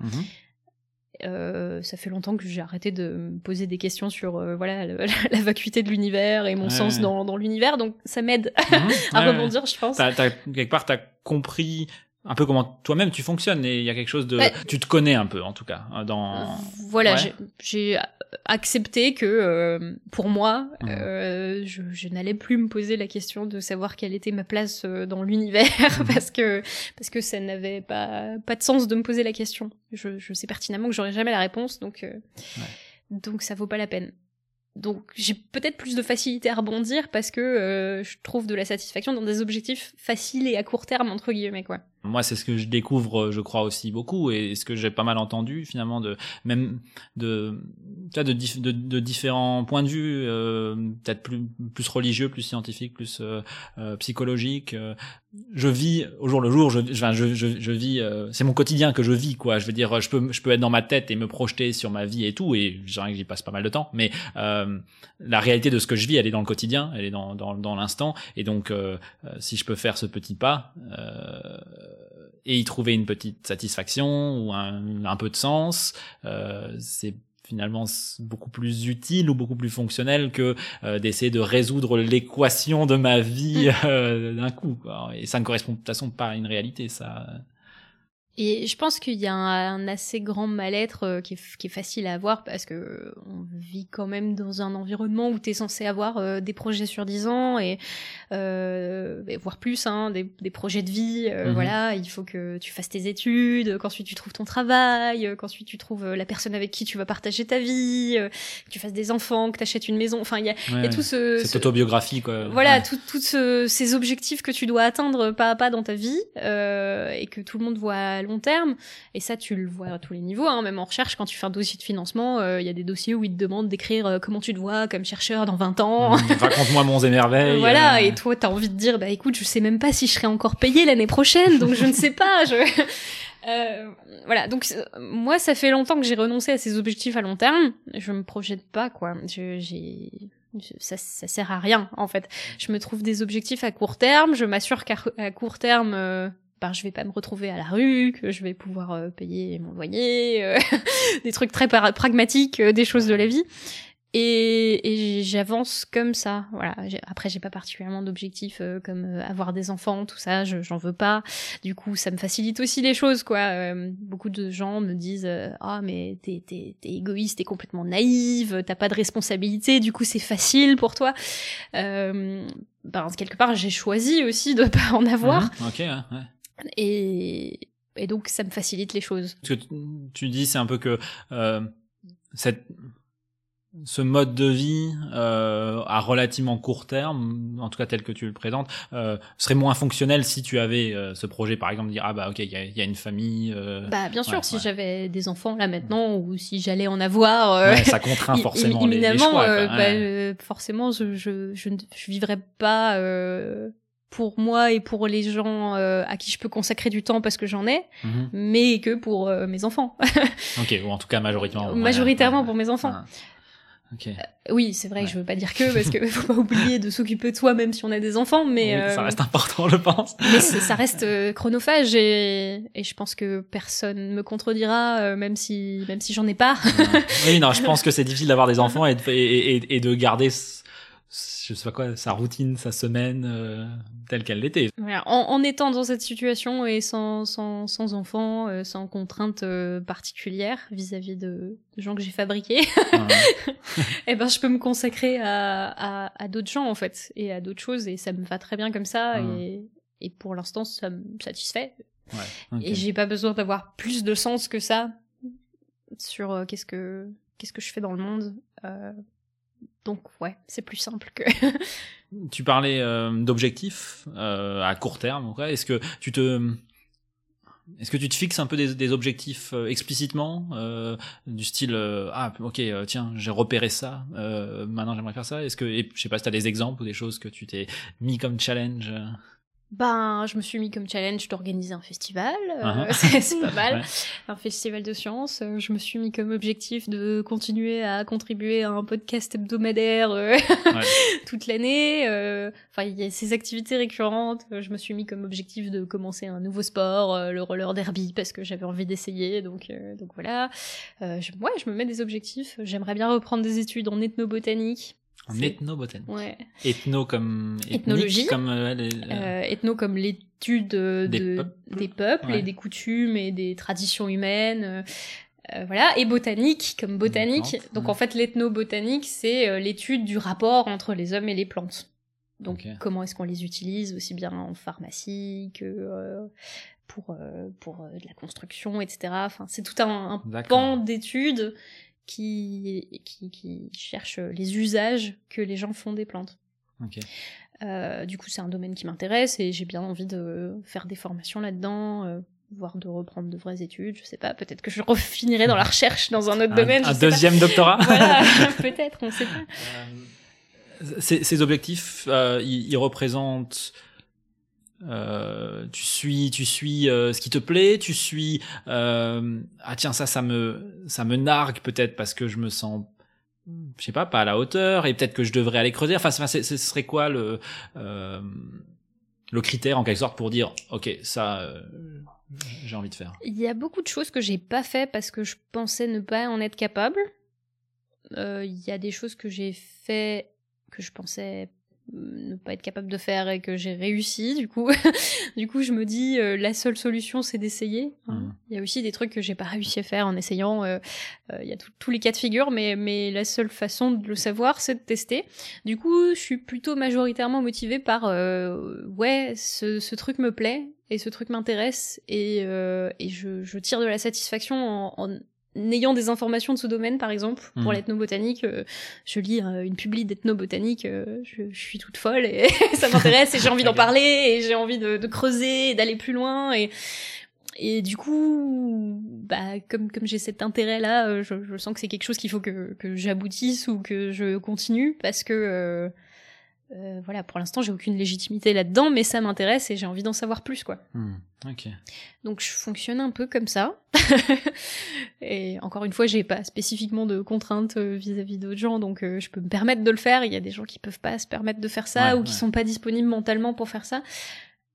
Euh, ça fait longtemps que j'ai arrêté de me poser des questions sur euh, voilà la, la, vacuité de l'univers et mon sens dans, dans l'univers, donc ça m'aide mhm. à rebondir, je pense. T'as, quelque part, t'as compris un peu comment toi-même tu fonctionnes et il y a quelque chose de tu te connais un peu en tout cas dans voilà j'ai accepté que euh, pour moi mmh. euh, je, je n'allais plus me poser la question de savoir quelle était ma place euh, dans l'univers mmh. parce que parce que ça n'avait pas pas de sens de me poser la question je, je sais pertinemment que j'aurais jamais la réponse donc euh, donc ça vaut pas la peine donc j'ai peut-être plus de facilité à rebondir parce que euh, je trouve de la satisfaction dans des objectifs faciles et à court terme entre guillemets quoi. Moi c'est ce que je découvre je crois aussi beaucoup et ce que j'ai pas mal entendu finalement de même de de, de, de différents points de vue euh, peut-être plus plus religieux, plus scientifiques, plus euh, euh psychologiques. Euh, je vis au jour le jour, je je je, je vis c'est mon quotidien que je vis quoi. Je veux dire je peux je peux être dans ma tête et me projeter sur ma vie et tout et je que j'y passe pas mal de temps mais euh, la réalité de ce que je vis, elle est dans le quotidien, elle est dans, dans, dans l'instant. Et donc, euh, euh, si je peux faire ce petit pas euh, et y trouver une petite satisfaction ou un, un peu de sens, euh, c'est finalement beaucoup plus utile ou beaucoup plus fonctionnel que d'essayer de résoudre l'équation de ma vie mm. d'un coup. Quoi. Et ça ne correspond de toute façon pas à une réalité, ça. Et je pense qu'il y a un, assez grand mal-être euh, qui, est, qui, est, facile à avoir parce que on vit quand même dans un environnement où tu es censé avoir euh, des projets sur 10 ans et, euh, voire plus, hein, des, des, projets de vie. Euh, mhm. Voilà, il faut que tu fasses tes études, qu'ensuite tu trouves ton travail, qu'ensuite tu trouves la personne avec qui tu vas partager ta vie, que tu fasses des enfants, que tu achètes une maison. Enfin, il y a, y a tout ce... Cette autobiographie, quoi. Voilà, tous tout ce, ces objectifs que tu dois atteindre pas à pas dans ta vie et que tout le monde voit long terme. Et ça, tu le vois à tous les niveaux, hein. même en recherche, quand tu fais un dossier de financement, euh, il y a des dossiers où ils te demandent d'écrire euh, comment tu te vois comme chercheur dans 20 ans. Mmh, raconte-moi mon émerveilles. voilà, euh. et toi, t'as envie de dire, bah écoute, je sais même pas si je serai encore payé l'année prochaine, donc je ne sais pas. Je... voilà, donc moi, ça fait longtemps que j'ai renoncé à ces objectifs à long terme. Je me projette pas, quoi. j'ai ça, ça sert à rien en fait. Je me trouve des objectifs à court terme, je m'assure qu'à court terme ben, je vais pas me retrouver à la rue, que je vais pouvoir euh, payer mon loyer, euh, des trucs très pragmatiques, euh, des choses de la vie. Et, et j'avance comme ça. Voilà. Après, j'ai pas particulièrement d'objectifs comme avoir des enfants, tout ça. J'en veux pas. Du coup, ça me facilite aussi les choses, quoi. beaucoup de gens me disent ah mais t'es t'es t'es égoïste, t'es complètement naïve, t'as pas de responsabilité. Du coup, c'est facile pour toi. ben quelque part, j'ai choisi aussi de pas en avoir. Mmh. ok. Ouais. Et, et donc, ça me facilite les choses. Ce que tu dis, c'est un peu que euh, cette, ce mode de vie euh, à relativement court terme, en tout cas tel que tu le présentes, euh, serait moins fonctionnel si tu avais euh, ce projet, par exemple, dire ah bah ok, il y a, y a, une famille. Euh, bah bien sûr, si j'avais des enfants là maintenant ou si j'allais en avoir, euh, ouais, ça contraint forcément les, les, choix. Bah, forcément, je, je, je, je vivrais pas pour moi et pour les gens euh, à qui je peux consacrer du temps parce que j'en ai, mhm. mais que pour euh, mes enfants. ok, ou en tout cas majoritairement. Majoritairement pour mes enfants. Ah. Okay. Euh, oui, c'est vrai que je veux pas dire que parce que faut pas oublier de s'occuper de soi même si on a des enfants, mais ça reste important, je pense. mais ça reste chronophage et, et je pense que personne me contredira même si même si j'en ai pas. oui, non, je pense que c'est difficile d'avoir des enfants et de, et, et de garder je sais pas quoi, sa routine, sa semaine euh, telle qu'elle l'était. En, étant dans cette situation et sans, sans, sans enfants, euh, sans contraintes euh, particulières vis-à-vis de, gens que j'ai fabriqués, eh ben je peux me consacrer à, à, à d'autres gens en fait et à d'autres choses et ça me va très bien comme ça et, et pour l'instant ça me satisfait. Ouais, Et j'ai pas besoin d'avoir plus de sens que ça sur qu'est-ce que qu'est-ce que je fais dans le monde. Donc ouais, c'est plus simple que. tu parlais euh, d'objectifs euh, à court terme. Est-ce que tu te est-ce que tu te fixes un peu des, objectifs euh, explicitement du style ah ok tiens j'ai repéré ça maintenant j'aimerais faire ça est-ce que et, je sais pas si tu as des exemples ou des choses que tu t'es mis comme challenge ben, je me suis mis comme challenge d'organiser un festival, euh, uh-huh. c'est pas mal, un festival de sciences. Euh, je me suis mis comme objectif de continuer à contribuer à un podcast hebdomadaire euh, toute l'année. Enfin, il y a ces activités récurrentes. Je me suis mis comme objectif de commencer un nouveau sport, le roller derby, parce que j'avais envie d'essayer. Donc, donc voilà. je, ouais, je me mets des objectifs. J'aimerais bien reprendre des études en ethnobotanique. En ethnobotanique. Ouais. Ethno comme ethnologie. Comme, euh, euh, ethno comme l'étude de, des peuples, et des coutumes et des traditions humaines. Euh, voilà, et botanique comme botanique. Donc en fait, l'ethnobotanique, c'est l'étude du rapport entre les hommes et les plantes. Donc comment est-ce qu'on les utilise aussi bien en pharmacie que pour pour de la construction, etc. Enfin, c'est tout un, un pan d'études qui, qui, qui cherche les usages que les gens font des plantes. Euh, du coup, c'est un domaine qui m'intéresse et j'ai bien envie de faire des formations là-dedans, euh, voire de reprendre de vraies études. Je sais pas, peut-être que je refinirai dans la recherche dans un autre domaine. Un deuxième doctorat Voilà, peut-être, on sait pas. Euh, ces, ces, objectifs, ils, ils représentent euh, tu suis, tu suis euh, ce qui te plaît, tu suis euh, ah tiens ça ça me ça me nargue peut-être parce que je me sens je sais pas pas à la hauteur et peut-être que je devrais aller creuser. Enfin, ce serait quoi le le critère en quelque sorte pour dire ok ça j'ai envie de faire? Il y a beaucoup de choses que j'ai pas fait parce que je pensais ne pas en être capable. Il y a des choses que j'ai fait que je pensais ne pas être capable de faire et que j'ai réussi. Du coup, du coup, je me dis euh, la seule solution, c'est d'essayer. Hein. Mhm. Il y a aussi des trucs que j'ai pas réussi à faire en essayant. euh, euh, Il y a tous les cas de figure, mais mais la seule façon de le savoir, c'est de tester. Du coup, je suis plutôt majoritairement motivée par euh, ouais, ce, ce truc me plaît et ce truc m'intéresse et et, et je, je tire de la satisfaction en, en ayant des informations de ce domaine, par exemple, pour Mhm. l'ethnobotanique, euh, je lis euh, une publi d'ethnobotanique, euh, je, je suis toute folle et ça m'intéresse et j'ai envie d'en parler et j'ai envie de, de creuser et d'aller plus loin et et du coup, bah comme comme j'ai cet intérêt là, je, je sens que c'est quelque chose qu'il faut que que j'aboutisse ou que je continue parce que euh, voilà, pour l'instant j'ai aucune légitimité là-dedans, mais ça m'intéresse et j'ai envie d'en savoir plus quoi. Ok. Donc je fonctionne un peu comme ça. et encore une fois, j'ai pas spécifiquement de contraintes euh, vis-à-vis d'autres gens, donc euh, je peux me permettre de le faire. Il y a des gens qui peuvent pas se permettre de faire ça Ouais, ou qui ouais. sont pas disponibles mentalement pour faire ça.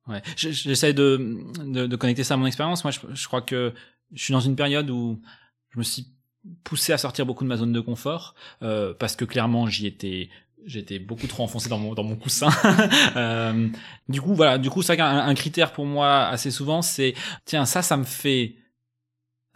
Ouais. Je- J'essaie de, de, de connecter ça à mon expérience. Moi, je, je crois que je suis dans une période où je me suis poussé à sortir beaucoup de ma zone de confort euh, parce que clairement j'y étais j'étais beaucoup trop enfoncé dans mon dans mon coussin. Euh, du coup voilà. Du coup ça un, un critère pour moi assez souvent c'est tiens ça ça me fait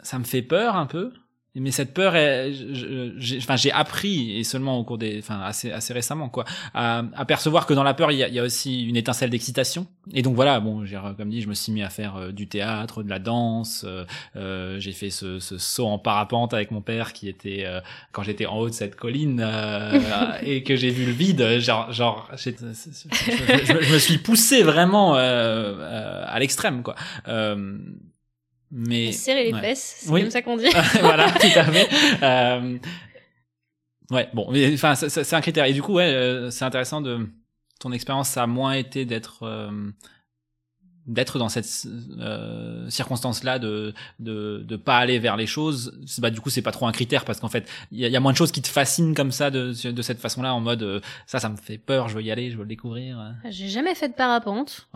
ça me fait peur un peu mais cette peur j'ai enfin j'ai appris et seulement au cours des enfin assez assez récemment quoi à, à percevoir que dans la peur il y a, y a aussi une étincelle d'excitation. Et donc voilà bon j'ai comme dit je me suis mis à faire euh, du théâtre de la danse euh, euh, j'ai fait ce, ce saut en parapente avec mon père qui était euh, quand j'étais en haut de cette colline euh, et que j'ai vu le vide genre genre je, je- me suis poussé vraiment à l'extrême quoi mais Serrer les ouais. fesses, c'est Oui. comme ça qu'on dit. voilà, tout à fait. Euh, ouais, bon, enfin, c'est un critère. Et du coup, ouais, euh, c'est intéressant de ton expérience. Ça a moins été d'être euh, d'être dans cette euh, circonstance-là, de, de de pas aller vers les choses. C'est- Bah, du coup, c'est pas trop un critère parce qu'en fait, il y, a- il y a moins de choses qui te fascinent comme ça de de cette façon-là, en mode euh, ça, ça me fait peur, je veux y aller, je veux le découvrir. J'ai jamais fait de parapente.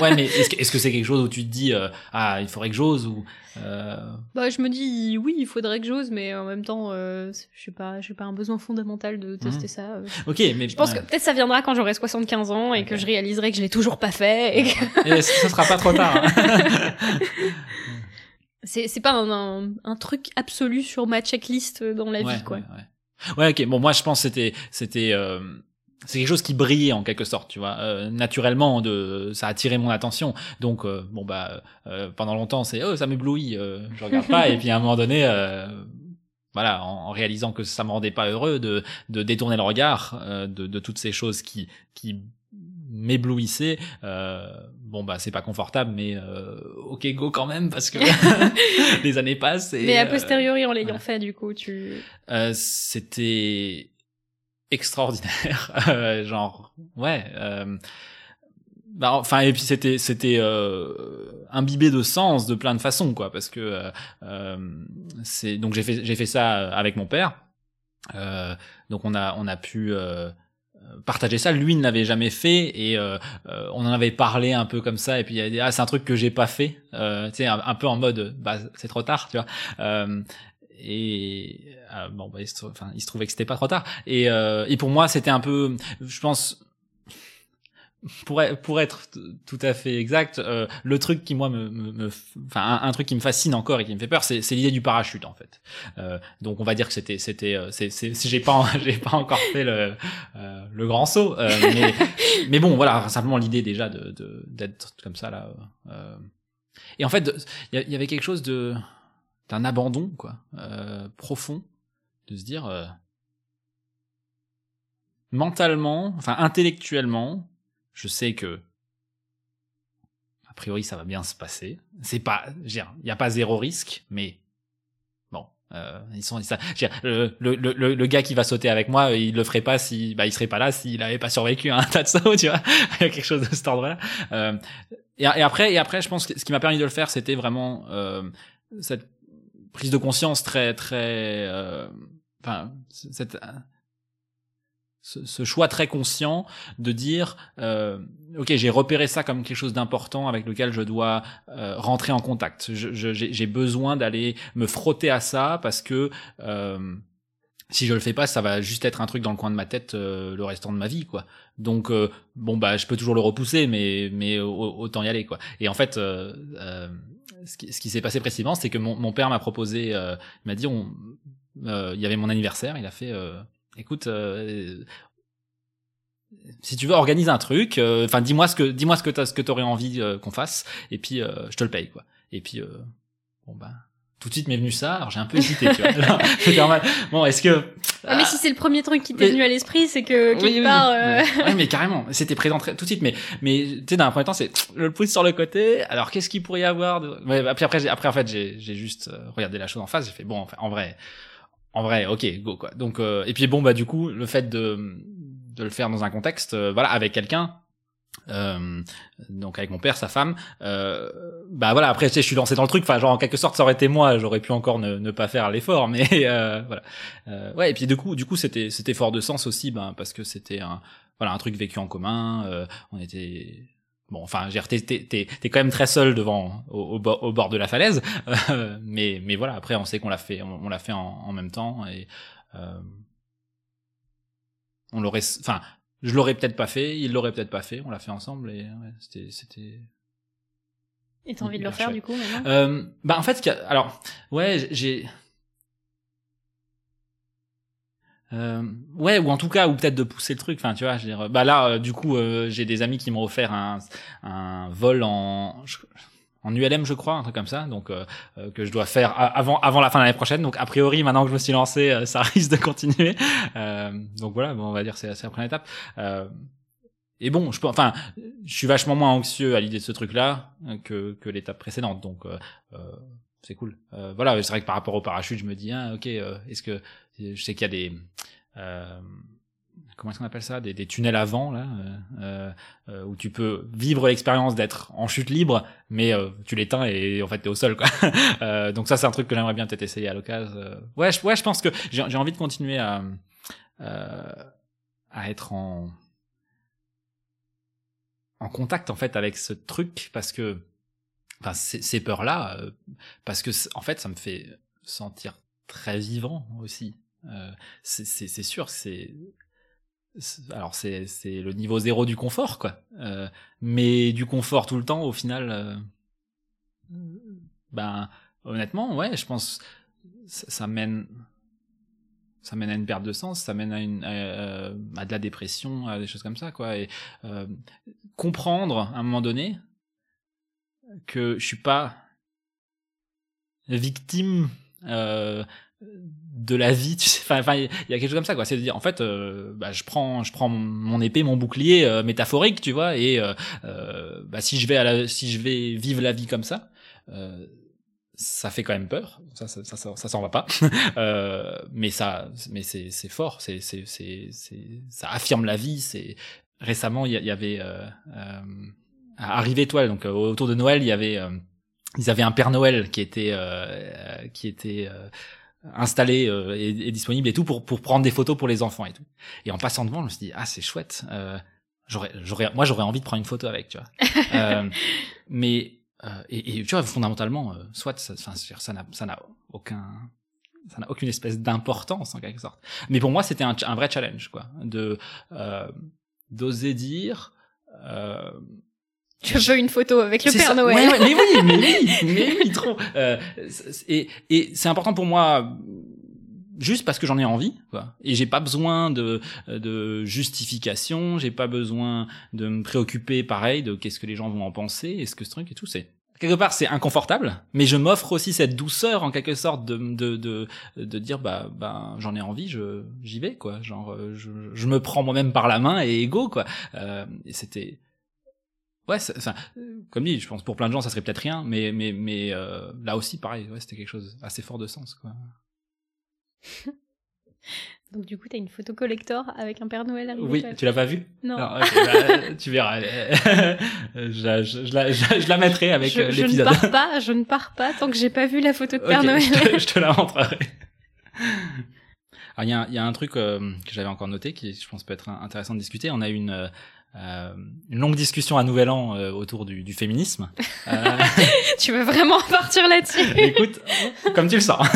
Ouais, mais est-ce que est-ce que c'est quelque chose où tu te dis euh, ah, il faudrait que j'ose ou euh, Bah, je me dis oui, il faudrait que j'ose, mais en même temps, euh, je sais pas, j'ai pas un besoin fondamental de tester Mhm. ça. euh. Ok, mais Je pense ouais. que peut-être ça viendra quand j'aurai 75 ans et que je réaliserai que je l'ai toujours pas fait. Et que... Et ce sera pas trop tard. hein. C'est pas un, un, un truc absolu sur ma checklist euh, dans la ouais, vie, quoi. Ouais, ouais. Ouais, ok. Bon, moi, je pense que c'était, c'était, euh, c'est quelque chose qui brillait en quelque sorte, tu vois. Euh, naturellement, de, ça a attiré mon attention. Donc, euh, bon bah, pendant longtemps, c'est, oh, ça m'éblouit, je regarde pas. et puis à un moment donné, voilà, en, en réalisant que ça me rendait pas heureux, de, de détourner le regard de, de toutes ces choses qui, qui m'éblouissaient. Euh, bon bah, c'est pas confortable, mais euh, ok, go quand même parce que les années passent. Et, Mais a euh, posteriori, en l'ayant ouais. fait, du coup, tu. euh, c'était extraordinaire Euh, genre ouais euh, bah, enfin et puis c'était c'était euh, imbibé de sens de plein de façons quoi parce que c'est donc j'ai fait j'ai fait ça avec mon père Euh, donc on a on a pu euh, partager ça. Lui ne l'avait jamais fait et euh, euh, on en avait parlé un peu comme ça et puis il a dit ah c'est un truc que j'ai pas fait. Euh, tu sais un, peu en mode bah c'est trop tard tu vois. Euh, et euh, bon bah, il, se, enfin, il se trouvait que c'était pas trop tard. Et, euh, et pour moi c'était un peu je pense pour être, pour être tout à fait exact euh, le truc qui moi me, me, me- enfin un, un truc qui me fascine encore et qui me fait peur c'est c'est l'idée du parachute en fait. Euh, donc on va dire que c'était c'était euh, j'ai pas j'ai pas encore fait le euh, le grand saut euh, mais mais bon voilà simplement l'idée déjà de de d'être comme ça là euh, et en fait il y, y avait quelque chose de d'un abandon quoi euh, profond de se dire euh, mentalement enfin intellectuellement je sais que a priori ça va bien se passer. C'est pas il y a pas zéro risque mais bon euh, ils sont ça, le, le, le, le gars qui va sauter avec moi il le ferait pas si bah il serait pas là s'il avait pas survécu à un tas de sauts tu vois quelque chose de cet ordre là euh, et, et après et après je pense que ce qui m'a permis de le faire c'était vraiment euh, cette prise de conscience très très euh, enfin cette ce, choix très conscient de dire euh, ok j'ai repéré ça comme quelque chose d'important avec lequel je dois euh, rentrer en contact j'ai besoin d'aller me frotter à ça parce que euh, si je le fais pas, ça va juste être un truc dans le coin de ma tête euh, le restant de ma vie, quoi. Donc euh, bon bah je peux toujours le repousser, mais mais autant y aller, quoi. Et en fait, euh, ce qui, ce qui s'est passé précisément, c'est que mon, mon père m'a proposé, il m'a dit, il y avait mon anniversaire, il a fait, écoute, si tu veux organiser un truc, enfin dis-moi ce que dis-moi ce que t'as, ce que t'aurais envie qu'on fasse, et puis je te le paye, quoi. Et puis bon bah tout de suite m'est venu ça, alors j'ai un peu hésité, tu vois. bon, est-ce que... Ah, mais si c'est le premier truc qui t'est venu à l'esprit, c'est que quelque part... Euh... Oui, mais carrément, c'était présent tout de suite, mais, mais tu sais, dans un premier temps, c'est le pouce sur le côté, alors qu'est-ce qu'il pourrait y avoir de... ouais, après, après, après, en fait, j'ai, j'ai juste euh, regardé la chose en face, j'ai fait, bon, en vrai, en vrai, ok, go, quoi. Donc, euh, et puis bon, bah, du coup, le fait de, le faire dans un contexte, euh, voilà, avec quelqu'un, euh, donc avec mon père, sa femme, euh, bah voilà. Après, tu sais, je suis lancé dans le truc. Enfin, genre en quelque sorte, ça aurait été moi, j'aurais pu encore ne, pas faire l'effort, mais euh, voilà. Euh, ouais. Et puis du coup, du coup, c'était c'était fort de sens aussi, ben parce que c'était un voilà un truc vécu en commun. On était bon. Enfin, t'es t'es t'es quand même très seul devant au, au, bord, au bord de la falaise, mais mais voilà. Après, on sait qu'on l'a fait, on, on l'a fait en, en, même temps et on l'aurait. Enfin, je l'aurais peut-être pas fait, il l'aurait peut-être pas fait, on l'a fait ensemble et ouais, c'était c'était Et t'as envie de le faire du coup maintenant? Euh, bah en fait alors ouais, j'ai euh, ouais ou en tout cas ou peut-être de pousser le truc enfin tu vois je veux dire, bah là euh, du coup euh, j'ai des amis qui m'ont offert un un vol en en ULM je crois un truc comme ça donc euh, euh, que je dois faire avant avant la fin de l'année prochaine. Donc a priori maintenant que je me suis lancé euh, ça risque de continuer. Donc voilà bon, on va dire c'est la première étape. Et bon je peux enfin je suis vachement moins anxieux à l'idée de ce truc là que que l'étape précédente. Donc c'est cool. Voilà c'est vrai que par rapport au parachute je me dis ah ok est-ce que je sais qu'il y a des comment est-ce qu'on appelle ça? Des, tunnels avant là euh, euh, où tu peux vivre l'expérience d'être en chute libre mais euh, tu l'éteins et en fait t'es au sol quoi. Euh, donc ça c'est un truc que j'aimerais bien peut-être essayer à l'occasion euh. ouais je, ouais je pense que j'ai envie de continuer à à être en en contact en fait avec ce truc parce que enfin ces peurs là parce que en fait ça me fait sentir très vivant aussi c'est sûr c'est alors c'est le niveau zéro du confort quoi. Euh, mais du confort tout le temps au final euh, ben honnêtement ouais je pense ça, ça, mène ça mène à une perte de sens ça mène à une à, de la dépression à des choses comme ça quoi. Et euh, comprendre à un moment donné que je suis pas victime euh, de la vie tu sais. Enfin il y a quelque chose comme ça quoi. C'est à dire en fait euh, bah, je prends je prends mon épée mon bouclier euh, métaphorique tu vois et euh, euh, bah, si je vais à la, si je vais vivre la vie comme ça euh, ça fait quand même peur. Ça ça ça, ça, ça s'en va pas. Mais ça mais c'est c'est fort. C'est c'est c'est ça affirme la vie. C'est récemment il y, avait arrivé toi donc autour de Noël il y avait ils avaient un Père Noël qui était qui était installé euh, et, et, disponible et tout pour pour prendre des photos pour les enfants et tout. Et en passant devant, je me suis dit ah c'est chouette. Euh, j'aurais j'aurais moi j'aurais envie de prendre une photo avec, tu vois. euh, mais euh, et, et, tu vois fondamentalement, euh, soit ça ça n'a ça n'a aucun ça n'a aucune espèce d'importance en quelque sorte. Mais pour moi c'était un, un vrai challenge quoi de d'oser dire je veux une photo avec le Père ça. Noël. Ouais, ouais, mais oui, mais oui, mais oui, trop. Euh, et et c'est important pour moi juste parce que j'en ai envie quoi. et j'ai pas besoin de de justification j'ai pas besoin de me préoccuper pareil de qu'est-ce que les gens vont en penser est-ce que ce truc et tout c'est quelque part c'est inconfortable mais je m'offre aussi cette douceur en quelque sorte de de de, de dire bah bah j'en ai envie je j'y vais quoi genre je, je me prends moi-même par la main et ego quoi euh, et c'était ouais enfin comme dit je pense pour plein de gens ça serait peut-être rien mais mais mais euh, là aussi pareil ouais c'était quelque chose assez fort de sens quoi. Donc du coup t'as une photo collector avec un Père Noël arrivé oui tu l'as pas vu non, non okay, bah, tu verras je, la, je, je, la, je, la mettrai avec je, l'épisode je ne pars pas je ne pars pas tant que j'ai pas vu la photo de Père okay, Noël. je te, je te la montrerai. Alors il y a, y a un truc euh, que j'avais encore noté qui je pense peut être intéressant de discuter. On a une euh, euh, une longue discussion à Nouvel An euh, autour du, du féminisme. Euh... tu veux vraiment partir là-dessus? Écoute, comme tu le sens.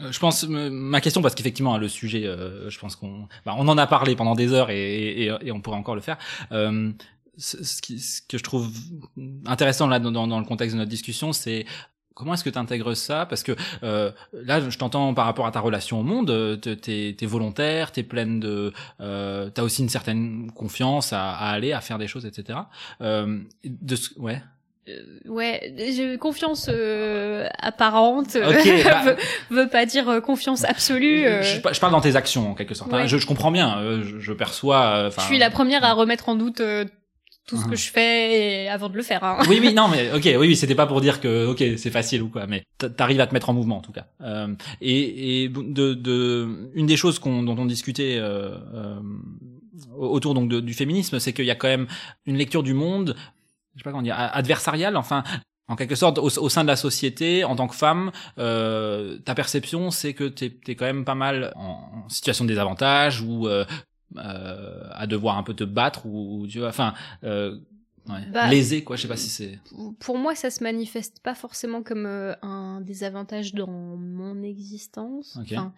Euh, je pense ma question parce qu'effectivement le sujet, euh, je pense qu'on bah, on en a parlé pendant des heures et, et, et on pourrait encore le faire. Euh, ce, qui, ce, que je trouve intéressant là dans, dans le contexte de notre discussion, c'est Comment est-ce que tu intègres ça? Parce que euh, là, je t'entends par rapport à ta relation au monde, t'es es volontaire, t'es pleine de, euh, t'as aussi une certaine confiance à, à, aller, à faire des choses, etc. Euh, de ouais. Euh, ouais, j'ai confiance euh, apparente. Okay, bah... veut, pas dire euh, confiance absolue. Euh... Je, je, parle dans tes actions en quelque sorte. Hein. Je, je, comprends bien. Je, je perçois. je suis la première à remettre en doute tout ce que je fais avant de le faire. Hein. Oui, oui, non, mais ok, oui, oui, c'était pas pour dire que ok, c'est facile ou quoi, mais t'arrives à te mettre en mouvement en tout cas. Euh, et, et de, de, une des choses qu'on, dont on discutait euh, euh, autour donc de, du féminisme, c'est qu'il y a quand même une lecture du monde, je sais pas comment dire, adversariale, enfin. En quelque sorte, au, au sein de la société, en tant que femme, euh, ta perception, c'est que t'es es quand même pas mal en, en situation de désavantage ou euh, euh, à devoir un peu te battre ou, tu vois, enfin, euh, ouais, bah, lésé quoi. Je sais pas si c'est. Pour moi, ça se manifeste pas forcément comme euh, un désavantage dans mon existence. Okay. Enfin,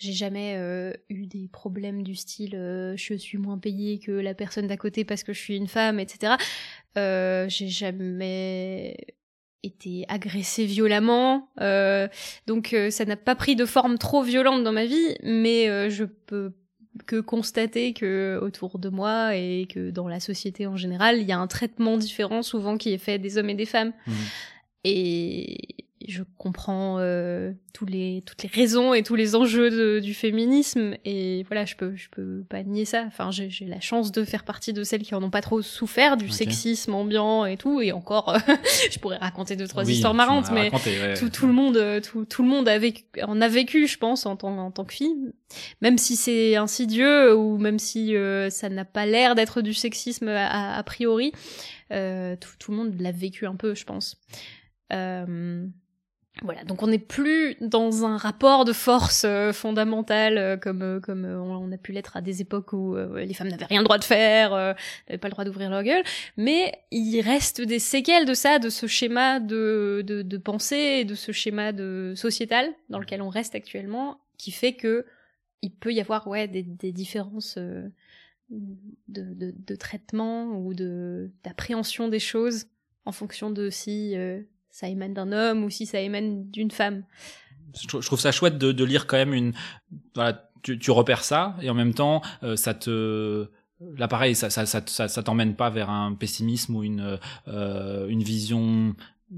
j'ai jamais euh, eu des problèmes du style euh, je suis moins payée que la personne d'à côté parce que je suis une femme, etc. Euh, j'ai jamais été agressée violemment, euh, donc euh, ça n'a pas pris de forme trop violente dans ma vie, mais je peux que constater que autour de moi et que dans la société en général, il y a un traitement différent souvent qui est fait des hommes et des femmes. Mmh. Et je comprends euh, tous les toutes les raisons et tous les enjeux de, du féminisme et voilà je peux je peux pas nier ça enfin j'ai la chance de faire partie de celles qui en ont pas trop souffert du okay. sexisme ambiant et tout et encore je pourrais raconter deux trois oui, histoires marrantes mais ouais. tout tout le monde tout tout le monde a vécu en a vécu je pense en tant en tant que fille même si c'est insidieux ou même si euh, ça n'a pas l'air d'être du sexisme a, a priori euh, tout, tout le monde l'a vécu un peu je pense euh, voilà, donc on n'est plus dans un rapport de force euh, fondamentale euh, comme euh, comme on a pu l'être à des époques où les femmes n'avaient rien le droit de faire, n'avaient pas le droit d'ouvrir leur gueule, mais il reste des séquelles de ça, de ce schéma de de, de pensée, de ce schéma de sociétal dans lequel on reste actuellement, qui fait que il peut y avoir ouais des, des différences de, de, de traitement ou de d'appréhension des choses en fonction de si ça émane d'un homme ou si ça émane d'une femme. Je trouve ça chouette de, lire quand même une. Voilà, tu, tu repères ça et en même temps, euh, ça te. Là, pareil, ça, ça, ça, ça, t'emmène pas vers un pessimisme ou une, euh, une vision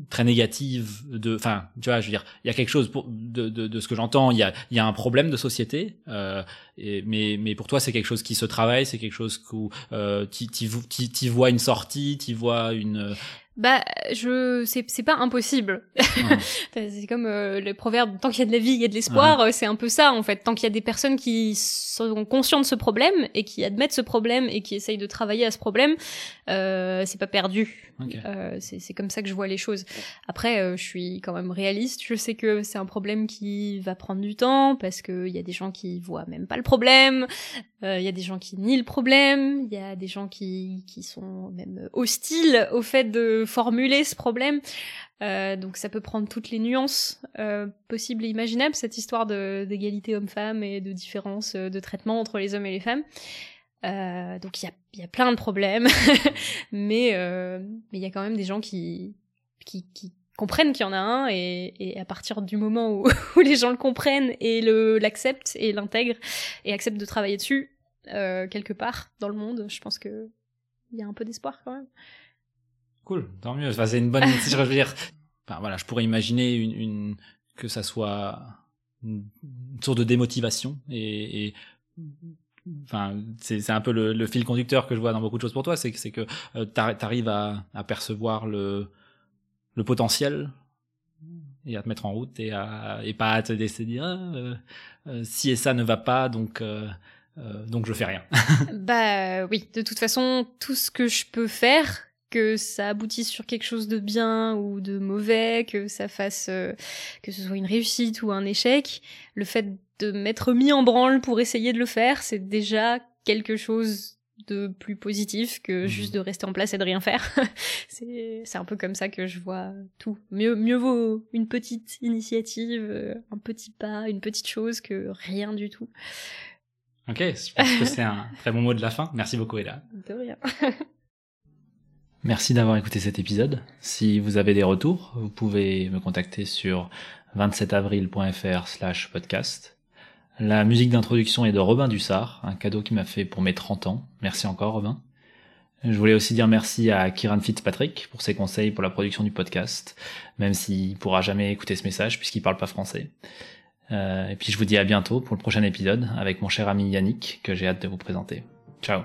très négative de enfin tu vois je veux dire il y a quelque chose de, de, de ce que j'entends il y a il y a un problème de société euh, et, mais mais pour toi c'est quelque chose qui se travaille c'est quelque chose où euh, tu vois une sortie tu vois une bah, je c'est c'est pas impossible. C'est comme euh, le proverbe tant qu'il y a de la vie, il y a de l'espoir. Ouais. C'est un peu ça en fait. Tant qu'il y a des personnes qui sont conscientes de ce problème et qui admettent ce problème et qui essayent de travailler à ce problème, euh, c'est pas perdu. Okay. Euh, c'est comme ça que je vois les choses. Après, euh, je suis quand même réaliste. Je sais que c'est un problème qui va prendre du temps parce que il y a des gens qui voient même pas le problème. Euh, il y a des gens qui nient le problème. Il y a des gens qui qui sont même hostiles au fait de formuler ce problème. Donc ça peut prendre toutes les nuances possibles et imaginables, cette histoire d'égalité homme-femme et de différence de traitement entre les hommes et les femmes. Euh, donc il y a, y a plein de problèmes, mais euh, mais il y a quand même des gens qui qui, comprennent qu'il y en a un et, à partir du moment où, les gens le comprennent et l'acceptent et l'intègrent et acceptent de travailler dessus euh, quelque part dans le monde, je pense que il y a un peu d'espoir quand même. Cool, tant mieux. Enfin, c'est une bonne. je veux dire, enfin voilà, je pourrais imaginer une, une que ça soit une, sorte de démotivation et enfin c'est un peu le, le, fil conducteur que je vois dans beaucoup de choses pour toi, c'est que c'est que euh, t'arrives à, à percevoir le le potentiel et à te mettre en route et à et pas à te laisser dire ah, euh, euh, si et ça ne va pas donc euh, euh donc je fais rien. bah oui, de toute façon tout ce que je peux faire que ça aboutisse sur quelque chose de bien ou de mauvais, que ça fasse euh, que ce soit une réussite ou un échec, le fait de m'être mis en branle pour essayer de le faire, c'est déjà quelque chose de plus positif que Mhm. juste de rester en place et de rien faire. c'est un peu comme ça que je vois tout. Mieux mieux vaut une petite initiative, euh, un petit pas, une petite chose que rien du tout. Ok, je pense que c'est un très bon mot de la fin. Merci beaucoup, Ella. De rien. Merci d'avoir écouté cet épisode. Si vous avez des retours, vous pouvez me contacter sur 27avril.fr slash podcast. La musique d'introduction est de Robin Dussard, un cadeau qu'il m'a fait pour mes 30 ans. Merci encore, Robin. Je voulais aussi dire merci à Kieran Fitzpatrick pour ses conseils pour la production du podcast, même s'il pourra jamais écouter ce message puisqu'il parle pas français. Euh, et puis je vous dis à bientôt pour le prochain épisode avec mon cher ami Yannick que j'ai hâte de vous présenter. Ciao